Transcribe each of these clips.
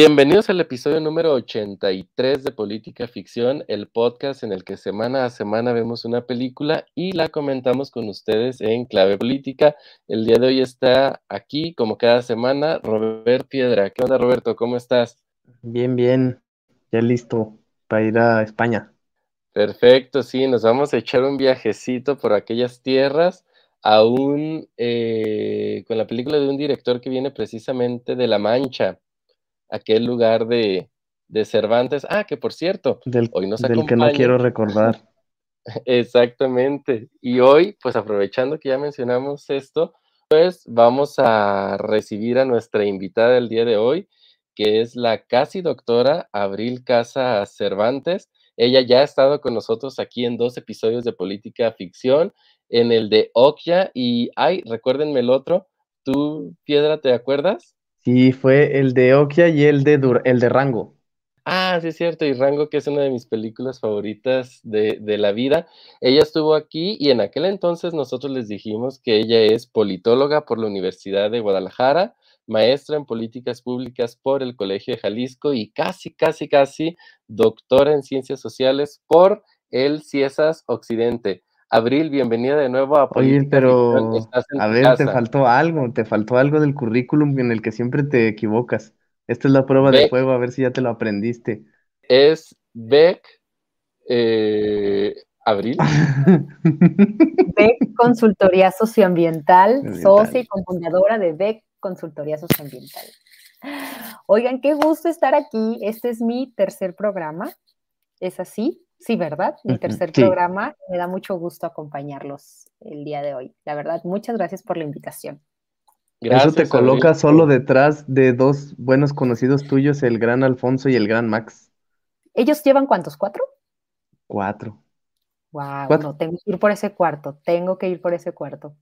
Bienvenidos al episodio número 83 de Política Ficción, el podcast en el que semana a semana vemos una película y la comentamos con ustedes en clave política. El día de hoy está aquí, como cada semana, Robert Piedra. ¿Qué onda, Roberto? ¿Cómo estás? Bien, bien. Ya listo para ir a España. Perfecto, sí, nos vamos a echar un viajecito por aquellas tierras, aún eh, con la película de un director que viene precisamente de La Mancha aquel lugar de, Cervantes. Ah, que por cierto, del, hoy nos del que no quiero recordar. Exactamente. Y hoy, pues aprovechando que ya mencionamos esto, pues vamos a recibir a nuestra invitada del día de hoy, que es la casi doctora Abril Casa Cervantes. Ella ya ha estado con nosotros aquí en dos episodios de Política Ficción, en el de Okia y, ay, recuérdenme el otro, ¿tú, Piedra, te acuerdas? Sí, fue el de Okia y el de, el de Rango. Ah, sí, es cierto, y Rango, que es una de mis películas favoritas de, de, la vida. Ella estuvo aquí y en aquel entonces nosotros les dijimos que ella es politóloga por la Universidad de Guadalajara, maestra en políticas públicas por el Colegio de Jalisco y casi, casi, casi doctora en ciencias sociales por el CIESAS Occidente. Abril, bienvenida de nuevo a Política Oye, pero a ver, te faltó algo, te faltó algo del currículum en el que siempre te equivocas. Esta es la prueba de fuego, a ver si ya te lo aprendiste. Es Beck eh, Abril. Beck Consultoría Socioambiental, socia y cofundadora de Beck Consultoría Socioambiental. Oigan, qué gusto estar aquí. Este es mi tercer programa. ¿Es así? Sí, ¿verdad? Mi tercer programa. Me da mucho gusto acompañarlos el día de hoy. La verdad, muchas gracias por la invitación. Eso te coloca solo detrás de dos buenos conocidos tuyos, el gran Alfonso y el gran Max. ¿Ellos llevan cuántos? ¿Cuatro? Cuatro. Wow, no, tengo que ir por ese cuarto, tengo que ir por ese cuarto.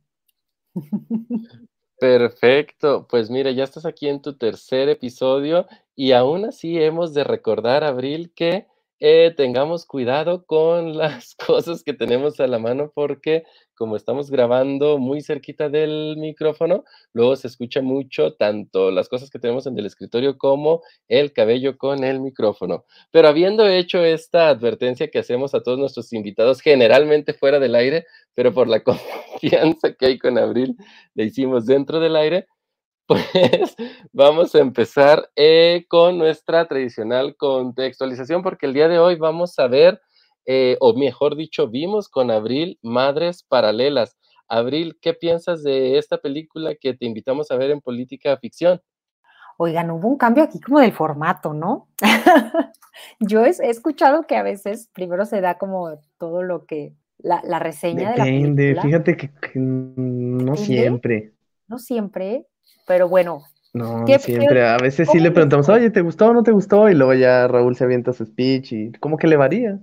Perfecto, pues mira, ya estás aquí en tu tercer episodio y aún así hemos de recordar, Abril, que eh, tengamos cuidado con las cosas que tenemos a la mano porque como estamos grabando muy cerquita del micrófono, luego se escucha mucho tanto las cosas que tenemos en el escritorio como el cabello con el micrófono. Pero habiendo hecho esta advertencia que hacemos a todos nuestros invitados, generalmente fuera del aire, pero por la confianza que hay con Abril, le hicimos dentro del aire, pues vamos a empezar eh, con nuestra tradicional contextualización, porque el día de hoy vamos a ver, eh, o mejor dicho, vimos con Abril Madres Paralelas. Abril, ¿qué piensas de esta película que te invitamos a ver en Política Ficción? Oigan, hubo un cambio aquí como del formato, ¿no? Yo he, escuchado que a veces primero se da como todo lo que, la, reseña de la película. fíjate que, no siempre. No siempre, pero bueno. No, siempre. A veces sí le preguntamos, oye, ¿te gustó o no te gustó? Y luego ya Raúl se avienta su speech y ¿cómo que le varía?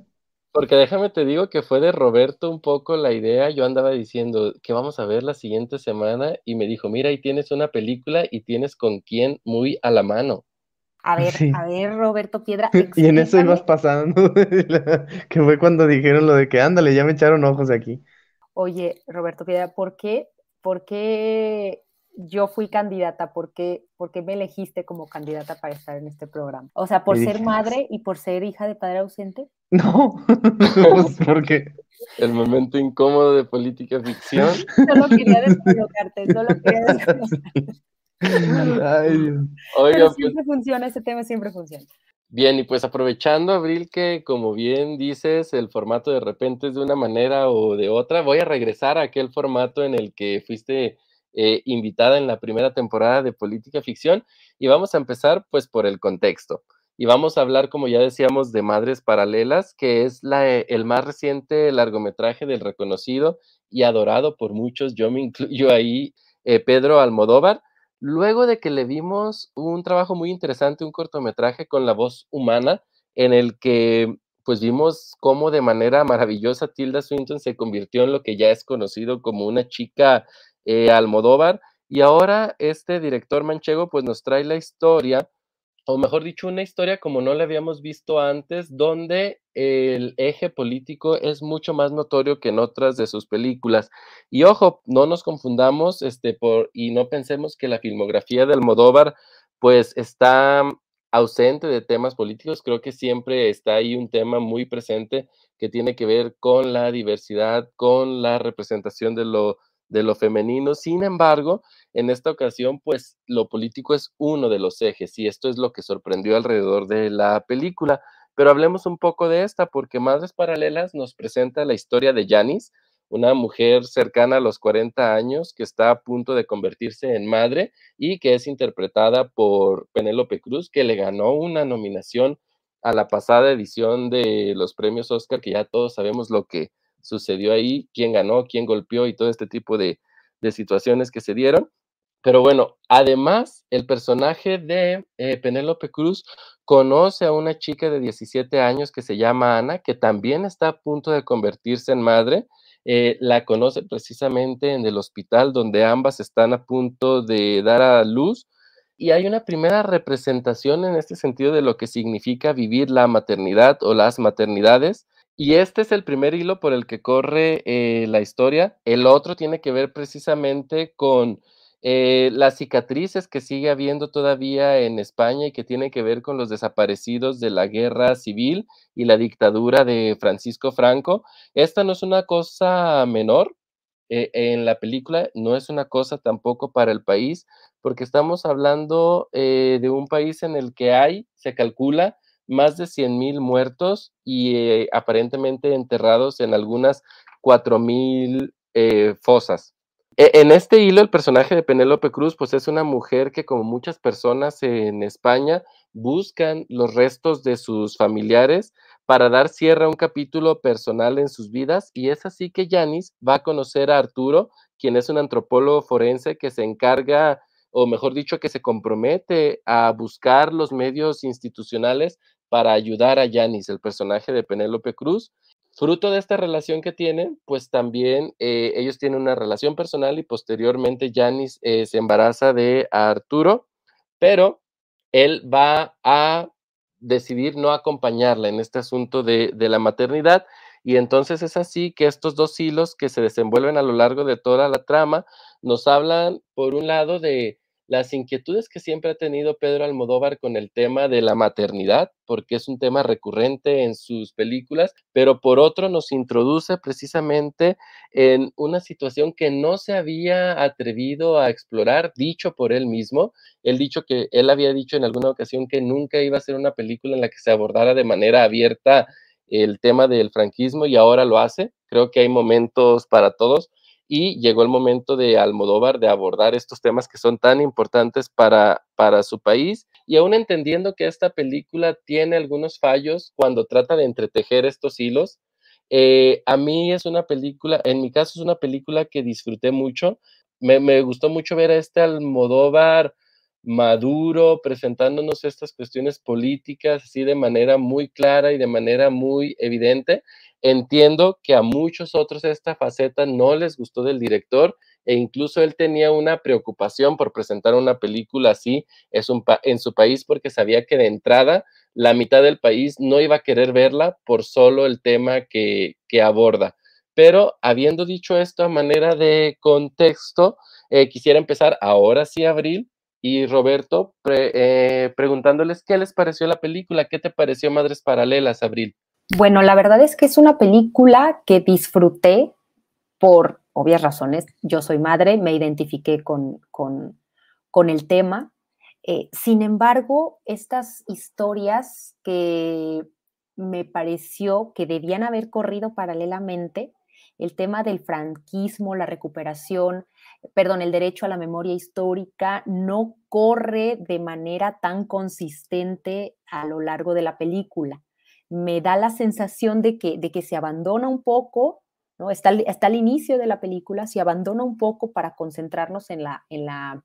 Porque déjame te digo que fue de Roberto un poco la idea. Yo andaba diciendo que vamos a ver la siguiente semana y me dijo, mira, ahí tienes una película y tienes con quién muy a la mano. A ver, a ver, Roberto Piedra. Y en eso ibas pasando, que fue cuando dijeron lo de que ándale, ya me echaron ojos aquí. Oye, Roberto Piedra, ¿por qué, por qué yo fui candidata, ¿por qué, me elegiste como candidata para estar en este programa? O sea, ¿por ser madre y por ser hija de padre ausente? No, porque... El momento incómodo de política ficción. Solo quería descolocarte, solo quería descolocarte. Oiga, pues siempre funciona, ese tema siempre funciona. Bien, y pues aprovechando, Abril, que como bien dices, el formato de repente es de una manera o de otra, voy a regresar a aquel formato en el que fuiste eh, invitada en la primera temporada de Política Ficción y vamos a empezar pues por el contexto. Y vamos a hablar, como ya decíamos, de Madres Paralelas, que es eh, el más reciente largometraje del reconocido y adorado por muchos, yo me incluyo ahí, eh, Pedro Almodóvar, luego de que le vimos un trabajo muy interesante, un cortometraje con la voz humana, en el que pues vimos cómo de manera maravillosa Tilda Swinton se convirtió en lo que ya es conocido como una chica eh, Almodóvar. Y ahora este director manchego pues nos trae la historia, o mejor dicho, una historia como no la habíamos visto antes, donde el eje político es mucho más notorio que en otras de sus películas. Y ojo, no nos confundamos este, por, y no pensemos que la filmografía de Almodóvar pues está ausente de temas políticos, creo que siempre está ahí un tema muy presente que tiene que ver con la diversidad, con la representación de lo, de lo femenino. Sin embargo, en esta ocasión, pues lo político es uno de los ejes y esto es lo que sorprendió alrededor de la película. Pero hablemos un poco de esta, porque Madres Paralelas nos presenta la historia de Janis, una mujer cercana a los 40 años que está a punto de convertirse en madre y que es interpretada por Penélope Cruz, que le ganó una nominación a la pasada edición de los premios Oscar, que ya todos sabemos lo que sucedió ahí, quién ganó, quién golpeó y todo este tipo de, situaciones que se dieron. Pero bueno, además, el personaje de eh, Penélope Cruz conoce a una chica de 17 años que se llama Ana, que también está a punto de convertirse en madre eh, la conoce precisamente en el hospital donde ambas están a punto de dar a luz y hay una primera representación en este sentido de lo que significa vivir la maternidad o las maternidades. Y este es el primer hilo por el que corre eh, la historia. El otro tiene que ver precisamente con eh, las cicatrices que sigue habiendo todavía en España y que tienen que ver con los desaparecidos de la guerra civil y la dictadura de Francisco Franco. Esta no es una cosa menor eh, en la película, no es una cosa tampoco para el país, porque estamos hablando de un país en el que hay, se calcula, más de 100 mil muertos y aparentemente enterrados en algunas 4 mil fosas. E, en este hilo, el personaje de Penélope Cruz, pues es una mujer que, como muchas personas en España, buscan los restos de sus familiares para dar cierre a un capítulo personal en sus vidas. Y es así que Yanis va a conocer a Arturo, quien es un antropólogo forense que se encarga, o mejor dicho, que se compromete a buscar los medios institucionales para ayudar a Yanis, el personaje de Penélope Cruz. Fruto de esta relación que tienen, pues también eh, ellos tienen una relación personal y posteriormente Janis eh, se embaraza de Arturo, pero él va a decidir no acompañarla en este asunto de, de la maternidad y entonces es así que estos dos hilos que se desenvuelven a lo largo de toda la trama nos hablan, por un lado, de las inquietudes que siempre ha tenido Pedro Almodóvar con el tema de la maternidad, porque es un tema recurrente en sus películas, pero por otro nos introduce precisamente en una situación que no se había atrevido a explorar, dicho por él mismo. Él dicho que él había dicho en alguna ocasión que nunca iba a ser una película en la que se abordara de manera abierta el tema del franquismo y ahora lo hace. Creo que hay momentos para todos y llegó el momento de Almodóvar de abordar estos temas que son tan importantes para, para su país y aún entendiendo que esta película tiene algunos fallos cuando trata de entretejer estos hilos, eh, a mí es una película, en mi caso es una película que disfruté mucho, me, me gustó mucho ver a este Almodóvar maduro presentándonos estas cuestiones políticas así de manera muy clara y de manera muy evidente Entiendo que a muchos otros esta faceta no les gustó del director e incluso él tenía una preocupación por presentar una película así en su país porque sabía que de entrada la mitad del país no iba a querer verla por solo el tema que, aborda. Pero habiendo dicho esto a manera de contexto, eh, quisiera empezar ahora sí, Abril, y Roberto, eh, preguntándoles qué les pareció la película, qué te pareció Madres Paralelas, Abril. Bueno, la verdad es que es una película que disfruté por obvias razones. Yo soy madre, me identifiqué con, el tema. Eh, sin embargo, estas historias que me pareció que debían haber corrido paralelamente, el tema del franquismo, la recuperación, perdón, el derecho a la memoria histórica, no corre de manera tan consistente a lo largo de la película me da la sensación de que, de que se abandona un poco, ¿no? Está, al inicio de la película, se abandona un poco para concentrarnos en la, en la,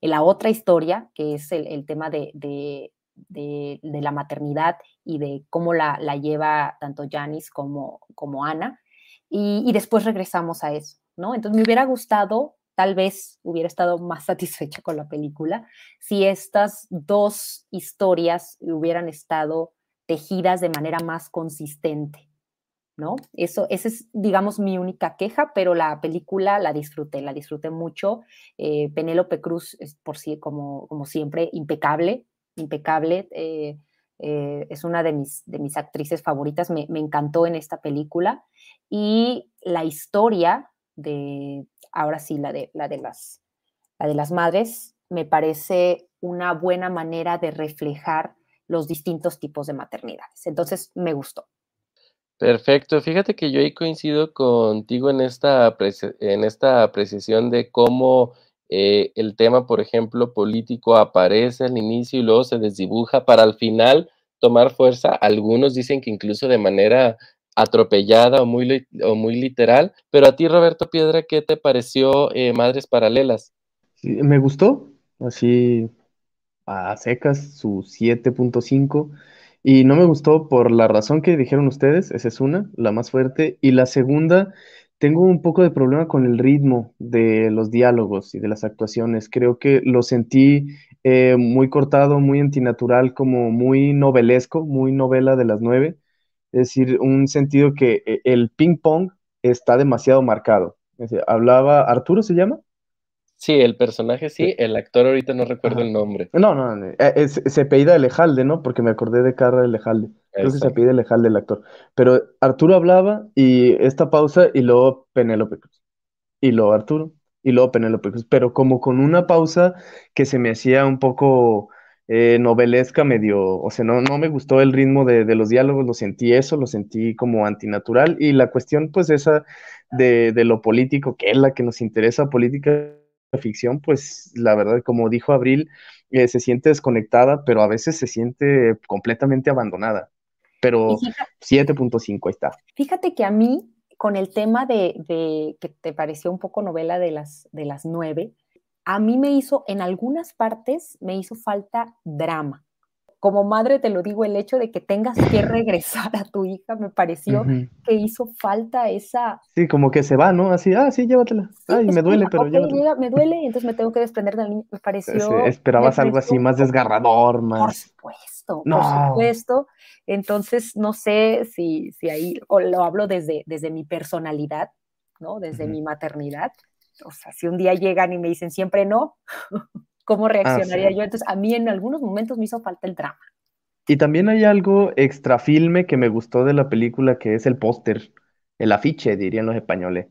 en la otra historia, que es el, tema de, la maternidad y de cómo la, lleva tanto Janice como, como Ana. Y, después regresamos a eso, ¿no? Entonces me hubiera gustado, tal vez hubiera estado más satisfecha con la película, si estas dos historias hubieran estado tejidas de manera más consistente, ¿no? Eso, esa es, digamos, mi única queja, pero la película la disfruté, la disfruté mucho. Eh, Penélope Cruz es por sí, como, como siempre, impecable, impecable. Eh, eh, es una de mis, de mis actrices favoritas, me, encantó en esta película. Y la historia de, ahora sí, la de, la de, las, la de las madres, me parece una buena manera de reflejar los distintos tipos de maternidades. Entonces, me gustó. Perfecto. Fíjate que yo ahí coincido contigo en esta, en esta apreciación de cómo eh, el tema, por ejemplo, político aparece al inicio y luego se desdibuja para al final tomar fuerza. Algunos dicen que incluso de manera atropellada o muy, o muy literal. Pero a ti, Roberto Piedra, ¿qué te pareció eh, Madres Paralelas? me gustó, así a secas, su 7.5. Y no me gustó por la razón que dijeron ustedes, esa es una, la más fuerte. Y la segunda, tengo un poco de problema con el ritmo de los diálogos y de las actuaciones. Creo que lo sentí eh, muy cortado, muy antinatural, como muy novelesco, muy novela de las nueve. Es decir, un sentido que eh, el ping pong está demasiado marcado. hablaba, ¿Arturo se llama? Sí, el personaje sí, el actor ahorita no recuerdo el nombre. No, no, eh, se apellida Elejalde, ¿no? Porque me acordé de Carla Elejalde. Creo que se apellida Elejalde el actor. Pero Arturo hablaba y esta pausa y luego Penélope Cruz. Y luego Arturo y luego Penélope Cruz. Pero como con una pausa que se me hacía un poco eh, novelesca, medio, o sea, no, no me gustó el ritmo de, de, los diálogos, lo sentí eso, lo sentí como antinatural. Y la cuestión, pues, esa de, de lo político, que es la que nos interesa política ficción, pues la verdad, como dijo Abril, eh, se siente desconectada, pero a veces se siente completamente abandonada. Pero 7.5 ahí está. Fíjate que a mí, con el tema de, de, que te pareció un poco novela de las, de las nueve, a mí me hizo, en algunas partes, me hizo falta drama como madre te lo digo, el hecho de que tengas que regresar a tu hija me pareció que hizo falta esa... Sí, como que se va, ¿no? Así, ah, sí, llévatela. Ay, me duele, pero llévatela. me duele y entonces me tengo que desprender del niño. Me pareció... esperabas algo así más desgarrador, más... Por supuesto, por supuesto. Entonces, no sé si, si ahí, o lo hablo desde, desde mi personalidad, ¿no? Desde mi maternidad. O sea, si un día llegan y me dicen siempre no, cómo ah, reaccionaría yo. Entonces, a mí en algunos momentos me hizo falta el drama. Y también hay algo extra filme que me gustó de la película, que es el póster, el afiche, dirían los españoles.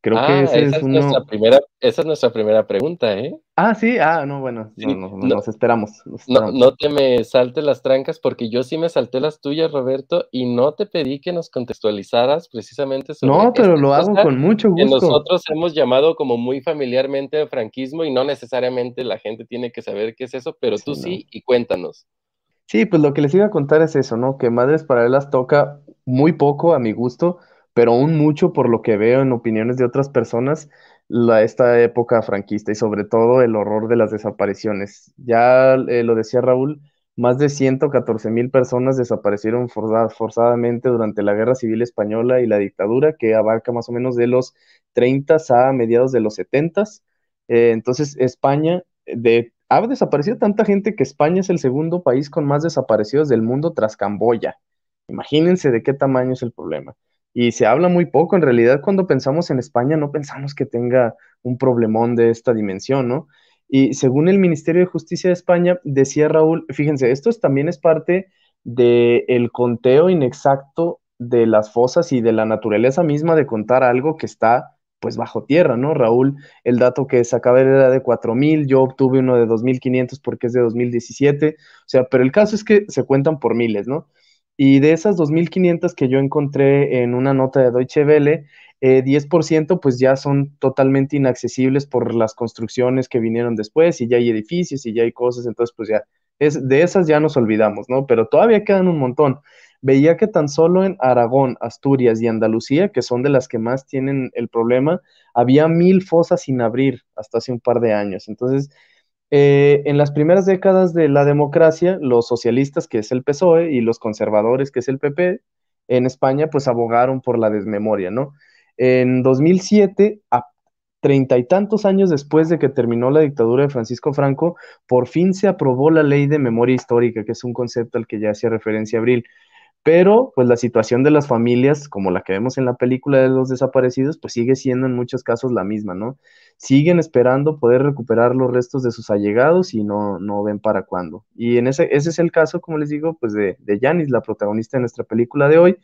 Creo que ah, ese es, nuestra primera, esa es nuestra primera pregunta, ¿eh? Ah, sí, ah, no, bueno, no, nos, esperamos, No, te me saltes las trancas porque yo sí me salté las tuyas, Roberto, y no te pedí que nos contextualizaras precisamente sobre No, pero lo hago con mucho gusto. Que nosotros hemos llamado como muy familiarmente franquismo y no necesariamente la gente tiene que saber qué es eso, pero tú sí, y cuéntanos. Sí, pues lo que les iba a contar es eso, ¿no? Que Madres Paralelas toca muy poco a mi gusto pero aún mucho por lo que veo en opiniones de otras personas, la, esta época franquista y sobre todo el horror de las desapariciones. Ya eh, lo decía Raúl, más de 114 mil personas desaparecieron forzadamente durante la Guerra Civil Española y la dictadura, que abarca más o menos de los 30 a mediados de los 70. Eh, entonces, España de, ha desaparecido tanta gente que España es el segundo país con más desaparecidos del mundo tras Camboya. Imagínense de qué tamaño es el problema y se habla muy poco. En realidad, cuando pensamos en España, no pensamos que tenga un problemón de esta dimensión, ¿no? Y según el Ministerio de Justicia de España, decía Raúl, fíjense, esto también es parte del conteo inexacto de las fosas y de la naturaleza misma de contar algo que está pues bajo tierra, ¿no? Raúl, el dato que sacaba era de 4.000, yo obtuve uno de 2.500 porque es de 2017, o sea, pero el caso es que se cuentan por miles, ¿no? Y de esas 2.500 que yo encontré en una nota de Deutsche Welle, 10% eh, pues ya son totalmente inaccesibles por las construcciones que vinieron después y ya hay edificios y ya hay cosas, entonces pues ya, es, de esas ya nos olvidamos, ¿no? Pero todavía quedan un montón. Veía que tan solo en Aragón, Asturias y Andalucía, que son de las que más tienen el problema, había mil fosas sin abrir hasta hace un par de años. Entonces, eh, en las primeras décadas de la democracia, los socialistas, que es el PSOE, y los conservadores, que es el PP, en España, pues abogaron por la desmemoria, ¿no? En 2007, a treinta y tantos años después de que terminó la dictadura de Francisco Franco, por fin se aprobó la ley de memoria histórica, que es un concepto al que ya hacía referencia Abril. Pero, pues la situación de las familias, como la que vemos en la película de los desaparecidos, pues sigue siendo en muchos casos la misma, ¿no? Siguen esperando poder recuperar los restos de sus allegados y no, no ven para cuándo. Y en ese, ese es el caso, como les digo, pues de, de Janis, la protagonista de nuestra película de hoy,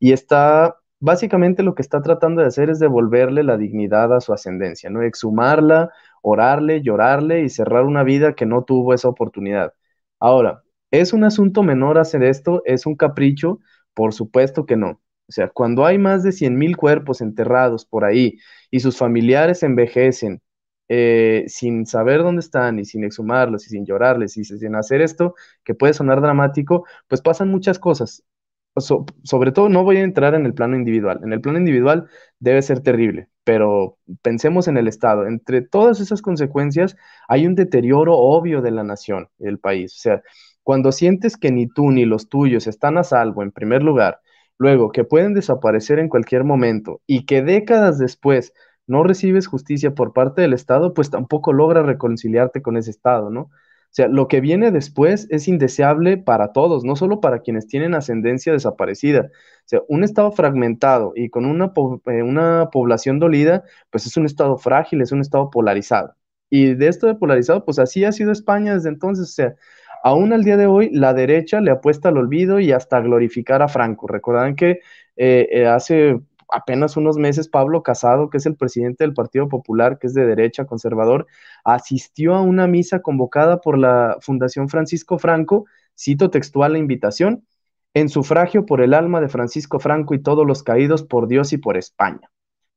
y está básicamente lo que está tratando de hacer es devolverle la dignidad a su ascendencia, ¿no? Exhumarla, orarle, llorarle y cerrar una vida que no tuvo esa oportunidad. Ahora, ¿es un asunto menor hacer esto? ¿Es un capricho? Por supuesto que no. O sea, cuando hay más de 100 mil cuerpos enterrados por ahí y sus familiares envejecen eh, sin saber dónde están y sin exhumarlos y sin llorarles y sin hacer esto, que puede sonar dramático, pues pasan muchas cosas sobre todo no voy a entrar en el plano individual. En el plano individual debe ser terrible, pero pensemos en el Estado. Entre todas esas consecuencias hay un deterioro obvio de la nación, del país. O sea, cuando sientes que ni tú ni los tuyos están a salvo, en primer lugar, luego que pueden desaparecer en cualquier momento y que décadas después no recibes justicia por parte del Estado, pues tampoco logras reconciliarte con ese Estado, ¿no? O sea, lo que viene después es indeseable para todos, no solo para quienes tienen ascendencia desaparecida. O sea, un estado fragmentado y con una, eh, una población dolida, pues es un estado frágil, es un estado polarizado. Y de esto de polarizado, pues así ha sido España desde entonces. O sea, aún al día de hoy, la derecha le apuesta al olvido y hasta glorificar a Franco. Recordarán que eh, eh, hace apenas unos meses Pablo Casado, que es el presidente del Partido Popular, que es de derecha conservador, asistió a una misa convocada por la Fundación Francisco Franco, cito textual la invitación, en sufragio por el alma de Francisco Franco y todos los caídos por Dios y por España.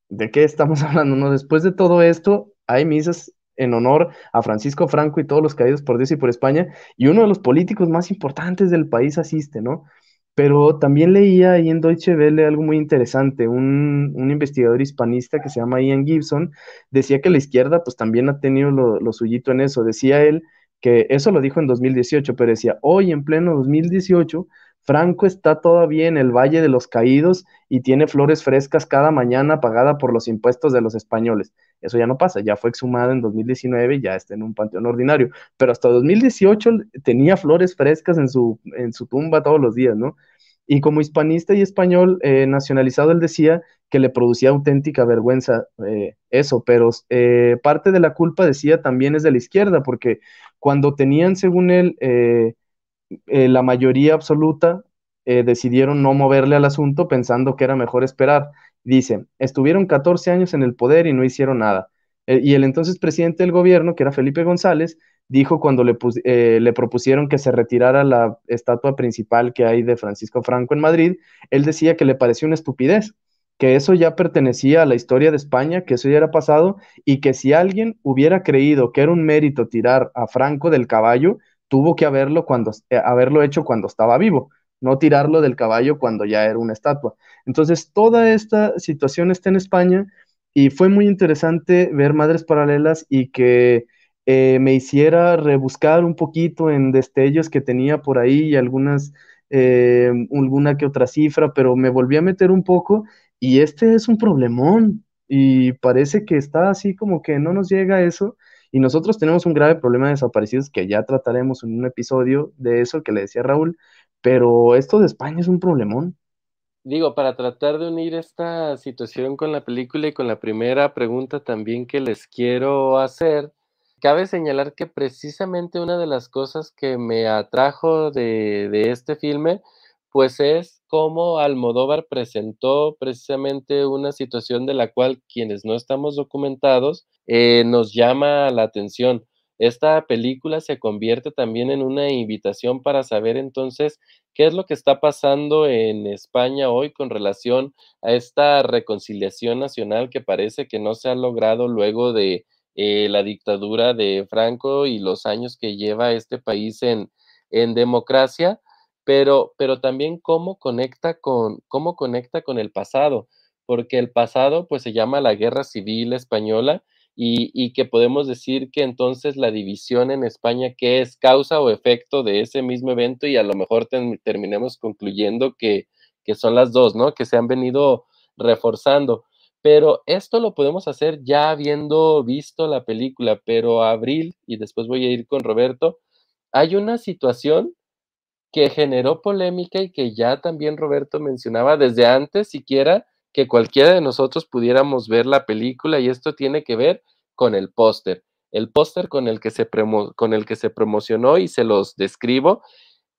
¿De qué estamos hablando? No, después de todo esto, hay misas en honor a Francisco Franco y todos los caídos por Dios y por España, y uno de los políticos más importantes del país asiste, ¿no? Pero también leía ahí en Deutsche Welle algo muy interesante. Un, investigador hispanista que se llama Ian Gibson decía que la izquierda pues también ha tenido lo, lo suyito en eso. Decía él que eso lo dijo en 2018, pero decía, hoy en pleno 2018, Franco está todavía en el Valle de los Caídos y tiene flores frescas cada mañana pagada por los impuestos de los españoles. Eso ya no pasa, ya fue exhumado en 2019 y ya está en un panteón ordinario, pero hasta 2018 tenía flores frescas en su, en su tumba todos los días, ¿no? Y como hispanista y español eh, nacionalizado, él decía que le producía auténtica vergüenza eh, eso, pero eh, parte de la culpa, decía, también es de la izquierda, porque cuando tenían, según él, la mayoría absoluta, decidieron no moverle al asunto pensando que era mejor esperar. Dice, estuvieron 14 años en el poder y no hicieron nada. y el entonces presidente del gobierno, que era Felipe González, dijo cuando le, eh, le, propusieron que se retirara la estatua principal que hay de Francisco Franco en Madrid, él decía que le pareció una estupidez, que eso ya pertenecía a la historia de España, que eso ya era pasado, y que si alguien hubiera creído que era un mérito tirar a Franco del caballo, tuvo que haberlo, cuando, eh, haberlo hecho cuando estaba vivo, no tirarlo del caballo cuando ya era una estatua. Entonces, toda esta situación está en España y fue muy interesante ver Madres Paralelas y que eh, me hiciera rebuscar un poquito en destellos que tenía por ahí y algunas, eh, alguna que otra cifra, pero me volví a meter un poco y este es un problemón y parece que está así como que no nos llega eso y nosotros tenemos un grave problema de desaparecidos que ya trataremos en un episodio de eso que le decía Raúl, pero esto de España es un problemón. Digo, para tratar de unir esta situación con la película y con la primera pregunta también que les quiero hacer, Cabe señalar que precisamente una de las cosas que me atrajo de, este filme, pues es cómo Almodóvar presentó precisamente una situación de la cual quienes no estamos documentados eh, nos llama la atención. Esta película se convierte también en una invitación para saber entonces qué es lo que está pasando en España hoy con relación a esta reconciliación nacional que parece que no se ha logrado luego de eh, la dictadura de Franco y los años que lleva este país en, en democracia, pero, pero también cómo conecta, con, cómo conecta con el pasado, porque el pasado pues se llama la Guerra Civil Española y, que podemos decir que entonces la división en España, ¿qué es causa o efecto de ese mismo evento? Y a lo mejor terminemos concluyendo que, que son las dos, ¿no? Que se han venido reforzando. Pero esto lo podemos hacer ya habiendo visto la película, pero Abril, y después voy a ir con Roberto, hay una situación que generó polémica y que ya también Roberto mencionaba desde antes siquiera que cualquiera de nosotros pudiéramos ver la película y esto tiene que ver con el póster. El póster con, el que se con el que se promocionó y se los describo.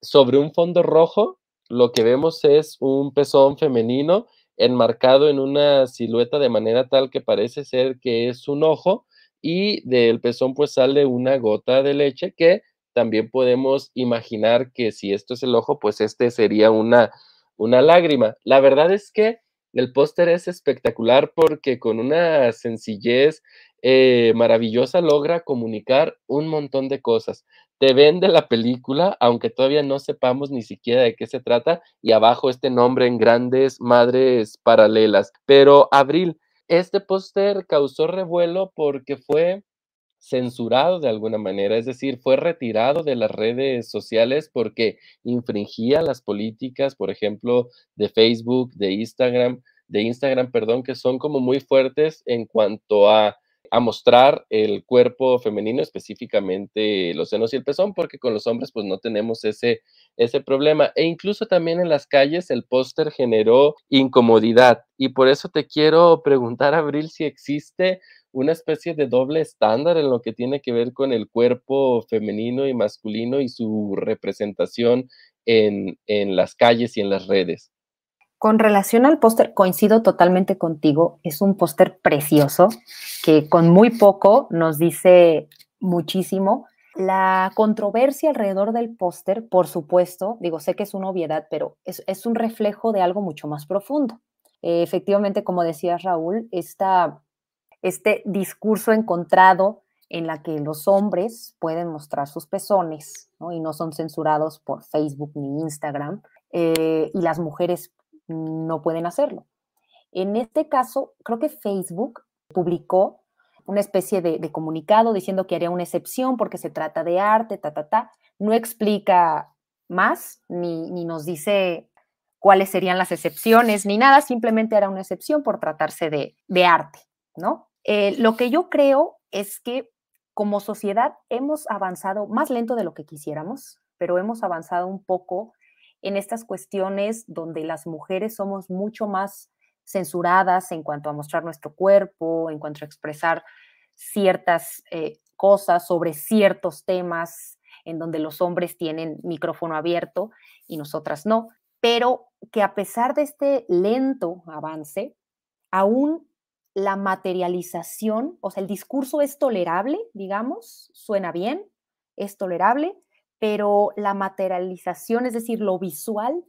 Sobre un fondo rojo, lo que vemos es un pezón femenino enmarcado en una silueta de manera tal que parece ser que es un ojo y del pezón pues sale una gota de leche que también podemos imaginar que si esto es el ojo, pues este sería una, una lágrima. La verdad es que el póster es espectacular porque con una sencillez eh, maravillosa logra comunicar un montón de cosas. Te vende la película, aunque todavía no sepamos ni siquiera de qué se trata, y abajo este nombre en grandes madres paralelas. Pero Abril, este póster causó revuelo porque fue censurado de alguna manera, es decir, fue retirado de las redes sociales porque infringía las políticas, por ejemplo, de Facebook, de Instagram, de Instagram, perdón, que son como muy fuertes en cuanto a, a mostrar el cuerpo femenino, específicamente los senos y el pezón, porque con los hombres pues no tenemos ese, ese problema. E incluso también en las calles el póster generó incomodidad. Y por eso te quiero preguntar, Abril, si existe una especie de doble estándar en lo que tiene que ver con el cuerpo femenino y masculino y su representación en, en las calles y en las redes. Con relación al póster, coincido totalmente contigo. Es un póster precioso que con muy poco nos dice muchísimo. La controversia alrededor del póster, por supuesto, digo, sé que es una obviedad, pero es, es un reflejo de algo mucho más profundo. Eh, efectivamente, como decía Raúl, esta este discurso encontrado en la que los hombres pueden mostrar sus pezones y no son censurados por Facebook ni Instagram eh, y las mujeres no pueden hacerlo. En este caso, creo que Facebook publicó una especie de, comunicado diciendo que haría una excepción porque se trata de arte, ta, ta, ta. No explica más ni, ni nos dice cuáles serían las excepciones ni nada, simplemente hará una excepción por tratarse de, de arte, ¿no? Eh, lo que yo creo es que como sociedad hemos avanzado más lento de lo que quisiéramos, pero hemos avanzado un poco en estas cuestiones donde las mujeres somos mucho más censuradas en cuanto a mostrar nuestro cuerpo, en cuanto a expresar ciertas eh, cosas sobre ciertos temas en donde los hombres tienen micrófono abierto y nosotras no, pero que a pesar de este lento avance, aún la materialización, o sea, el discurso es tolerable, digamos, suena bien, es tolerable, pero la materialización, es decir, lo visual,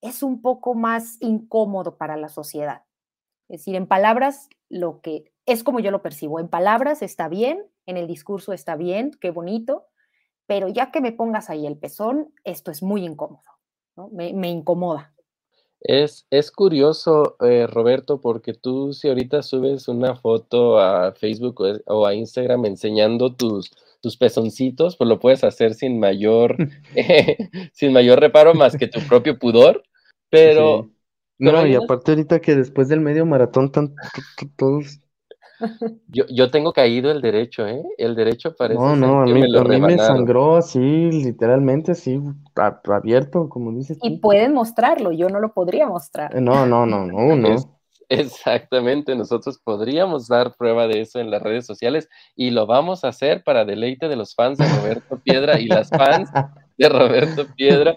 es un poco más incómodo para la sociedad. Es decir, en palabras, lo que es como yo lo percibo, en palabras está bien, en el discurso está bien, qué bonito, pero ya que me pongas ahí el pezón, esto es muy incómodo, me, me incomoda. Es, es curioso, eh, Roberto, porque tú si ahorita subes una foto a Facebook o, a Instagram enseñando tus, tus pezoncitos, pues lo puedes hacer sin mayor, sin mayor reparo más que tu propio pudor, pero... No, y aparte ahorita que después del medio maratón todos yo, yo tengo caído el derecho, ¿eh? El derecho parece No, no, a mí, me, me sangró así, literalmente así, abierto, como dices Y pueden mostrarlo, yo no lo podría mostrar. No, no, no, no, no. exactamente, nosotros podríamos dar prueba de eso en las redes sociales y lo vamos a hacer para deleite de los fans de Roberto Piedra y las fans de Roberto Piedra.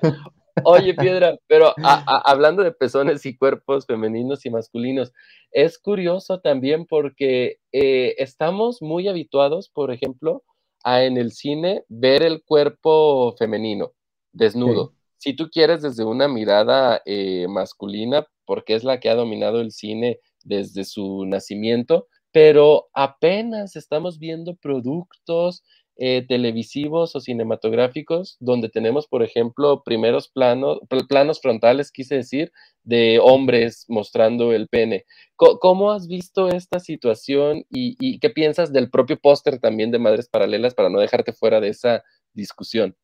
Oye, Piedra, pero hablando de pezones y cuerpos femeninos y masculinos, es curioso también porque eh, estamos muy habituados, por ejemplo, a en el cine ver el cuerpo femenino desnudo. Si tú quieres desde una mirada eh, masculina, porque es la que ha dominado el cine desde su nacimiento, pero apenas estamos viendo productos eh, televisivos o cinematográficos donde tenemos, por ejemplo, primeros planos, planos frontales, quise decir, de hombres mostrando el pene. ¿Cómo, has visto esta situación y, y qué piensas del propio póster también de Madres Paralelas para no dejarte fuera de esa discusión?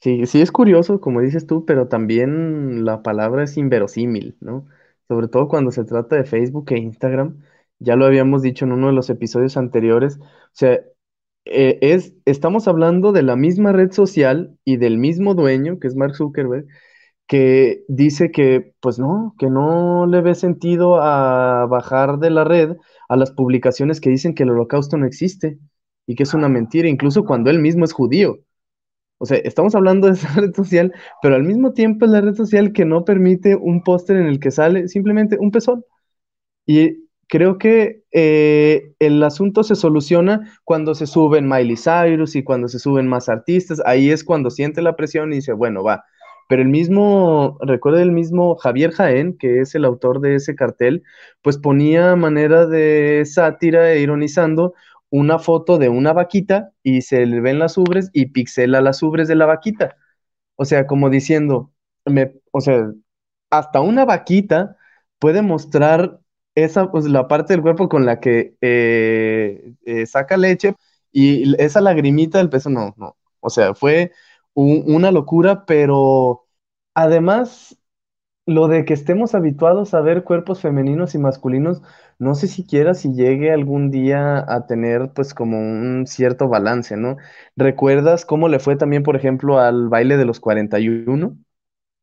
Sí, sí es curioso, como dices tú, pero también la palabra es inverosímil, ¿no? Sobre todo cuando se trata de Facebook e Instagram. Ya lo habíamos dicho en uno de los episodios anteriores. O sea, eh, es, estamos hablando de la misma red social y del mismo dueño, que es Mark Zuckerberg, que dice que, pues no, que no le ve sentido a bajar de la red a las publicaciones que dicen que el holocausto no existe y que es una mentira, incluso cuando él mismo es judío. O sea, estamos hablando de esa red social, pero al mismo tiempo es la red social que no permite un póster en el que sale simplemente un pezón. Y creo que eh, el asunto se soluciona cuando se suben Miley Cyrus y cuando se suben más artistas. Ahí es cuando siente la presión y dice, bueno, va. Pero el mismo, recuerda el mismo Javier Jaén, que es el autor de ese cartel, pues ponía manera de sátira e ironizando una foto de una vaquita y se le ven las ubres y pixela las ubres de la vaquita. O sea, como diciendo, me, o sea, hasta una vaquita puede mostrar esa, pues, la parte del cuerpo con la que eh, eh, saca leche y esa lagrimita del peso, no, no. O sea, fue una locura, pero además lo de que estemos habituados a ver cuerpos femeninos y masculinos, no sé siquiera si llegue algún día a tener pues como un cierto balance, ¿no? ¿Recuerdas cómo le fue también, por ejemplo, al baile de los 41?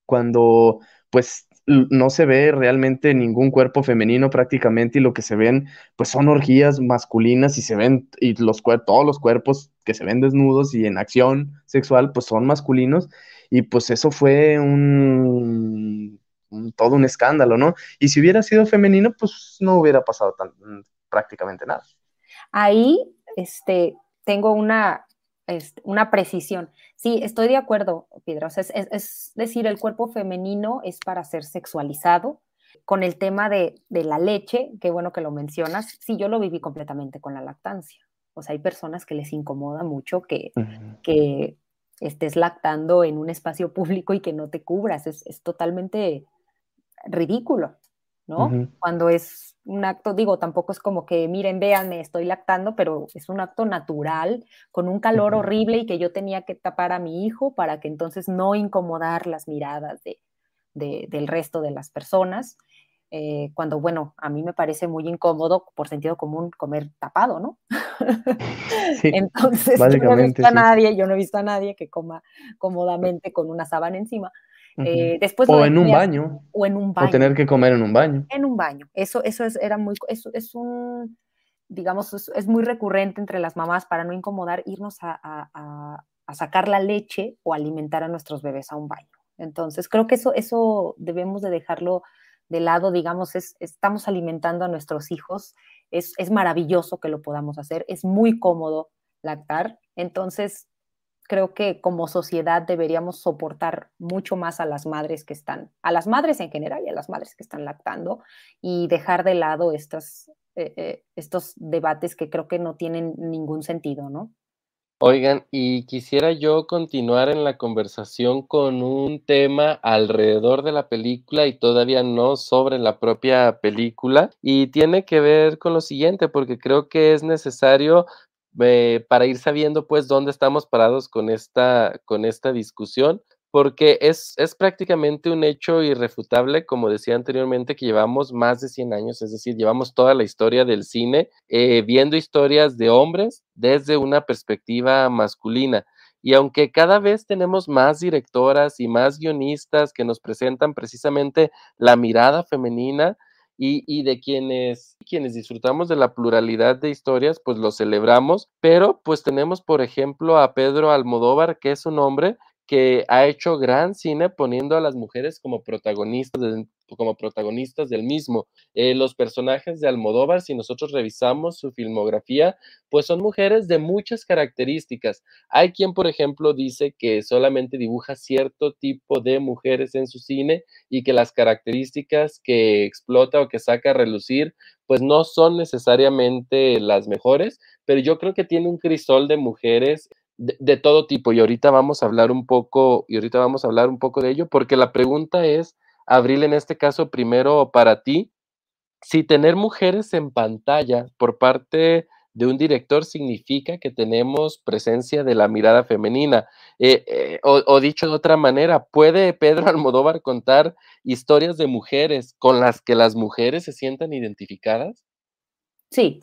Cuando pues no se ve realmente ningún cuerpo femenino prácticamente y lo que se ven pues son orgías masculinas y se ven y los todos los cuerpos que se ven desnudos y en acción sexual pues son masculinos y pues eso fue un, todo un escándalo, ¿no? Y si hubiera sido femenino pues no hubiera pasado tan, prácticamente nada. Ahí este tengo una una precisión. Sí, estoy de acuerdo, Pedro. es, decir, el cuerpo femenino es para ser sexualizado. Con el tema de, la leche, qué bueno que lo mencionas, sí, yo lo viví completamente con la lactancia. O sea, hay personas que les incomoda mucho que, que estés lactando en un espacio público y que no te cubras. Es, es totalmente ridículo. ¿No? Cuando es un acto, digo, tampoco es como que, miren, vean, me estoy lactando, pero es un acto natural, con un calor horrible y que yo tenía que tapar a mi hijo para que entonces no incomodar las miradas de, del resto de las personas. Eh, cuando, bueno, a mí me parece muy incómodo por sentido común comer tapado, ¿no? Entonces, yo no he visto a nadie, yo no he visto a nadie que coma cómodamente con una sábana encima. Eh, después o en un baño. O en un baño. O tener que comer en un baño. En un baño. Eso, eso es, era muy, eso es un, digamos, es, muy recurrente entre las mamás para no incomodar irnos a, sacar la leche o alimentar a nuestros bebés a un baño. Entonces, creo que eso, eso debemos de dejarlo de lado, digamos, es, estamos alimentando a nuestros hijos, es, es maravilloso que lo podamos hacer, es muy cómodo lactar, entonces creo que como sociedad deberíamos soportar mucho más a las madres que están, a las madres en general y a las madres que están lactando y dejar de lado estas, eh, eh, estos debates que creo que no tienen ningún sentido, ¿no? Oigan, y quisiera yo continuar en la conversación con un tema alrededor de la película y todavía no sobre la propia película. Y tiene que ver con lo siguiente, porque creo que es necesario eh, para ir sabiendo pues dónde estamos parados con esta, con esta discusión, porque es, es prácticamente un hecho irrefutable, como decía anteriormente, que llevamos más de 100 años, es decir, llevamos toda la historia del cine eh, viendo historias de hombres desde una perspectiva masculina. Y aunque cada vez tenemos más directoras y más guionistas que nos presentan precisamente la mirada femenina, y, de quienes, quienes disfrutamos de la pluralidad de historias, pues lo celebramos, pero pues tenemos, por ejemplo, a Pedro Almodóvar, que es un hombre que ha hecho gran cine poniendo a las mujeres como protagonistas, como protagonistas del mismo. Eh, los personajes de Almodóvar, si nosotros revisamos su filmografía, pues son mujeres de muchas características. Hay quien, por ejemplo, dice que solamente dibuja cierto tipo de mujeres en su cine y que las características que explota o que saca a relucir, pues no son necesariamente las mejores, pero yo creo que tiene un crisol de mujeres de, todo tipo. Y ahorita vamos a hablar un poco, y ahorita vamos a hablar un poco de ello, porque la pregunta es, Abril, en este caso, primero para ti, si tener mujeres en pantalla por parte de un director significa que tenemos presencia de la mirada femenina. Eh, eh, o, dicho de otra manera, ¿puede Pedro Almodóvar contar historias de mujeres con las que las mujeres se sientan identificadas? Sí,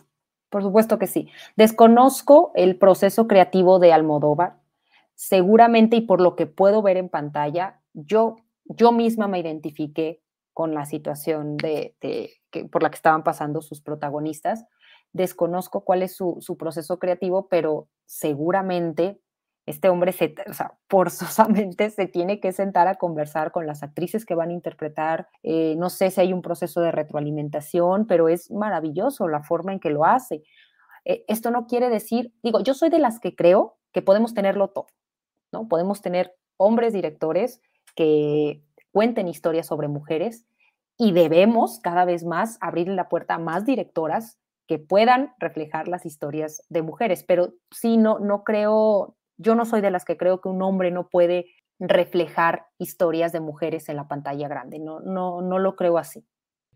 por supuesto que sí. Desconozco el proceso creativo de Almodóvar. Seguramente y por lo que puedo ver en pantalla, yo, yo misma me identifiqué con la situación de, que, por la que estaban pasando sus protagonistas. Desconozco cuál es su, proceso creativo, pero seguramente este hombre se, forzosamente se tiene que sentar a conversar con las actrices que van a interpretar. Eh, no sé si hay un proceso de retroalimentación, pero es maravilloso la forma en que lo hace. Eh, esto no quiere decir, digo, yo soy de las que creo que podemos tenerlo todo, ¿no? Podemos tener hombres directores que cuenten historias sobre mujeres y debemos cada vez más abrir la puerta a más directoras que puedan reflejar las historias de mujeres. Pero sí, no, no creo, yo no soy de las que creo que un hombre no puede reflejar historias de mujeres en la pantalla grande. No, no, no lo creo así.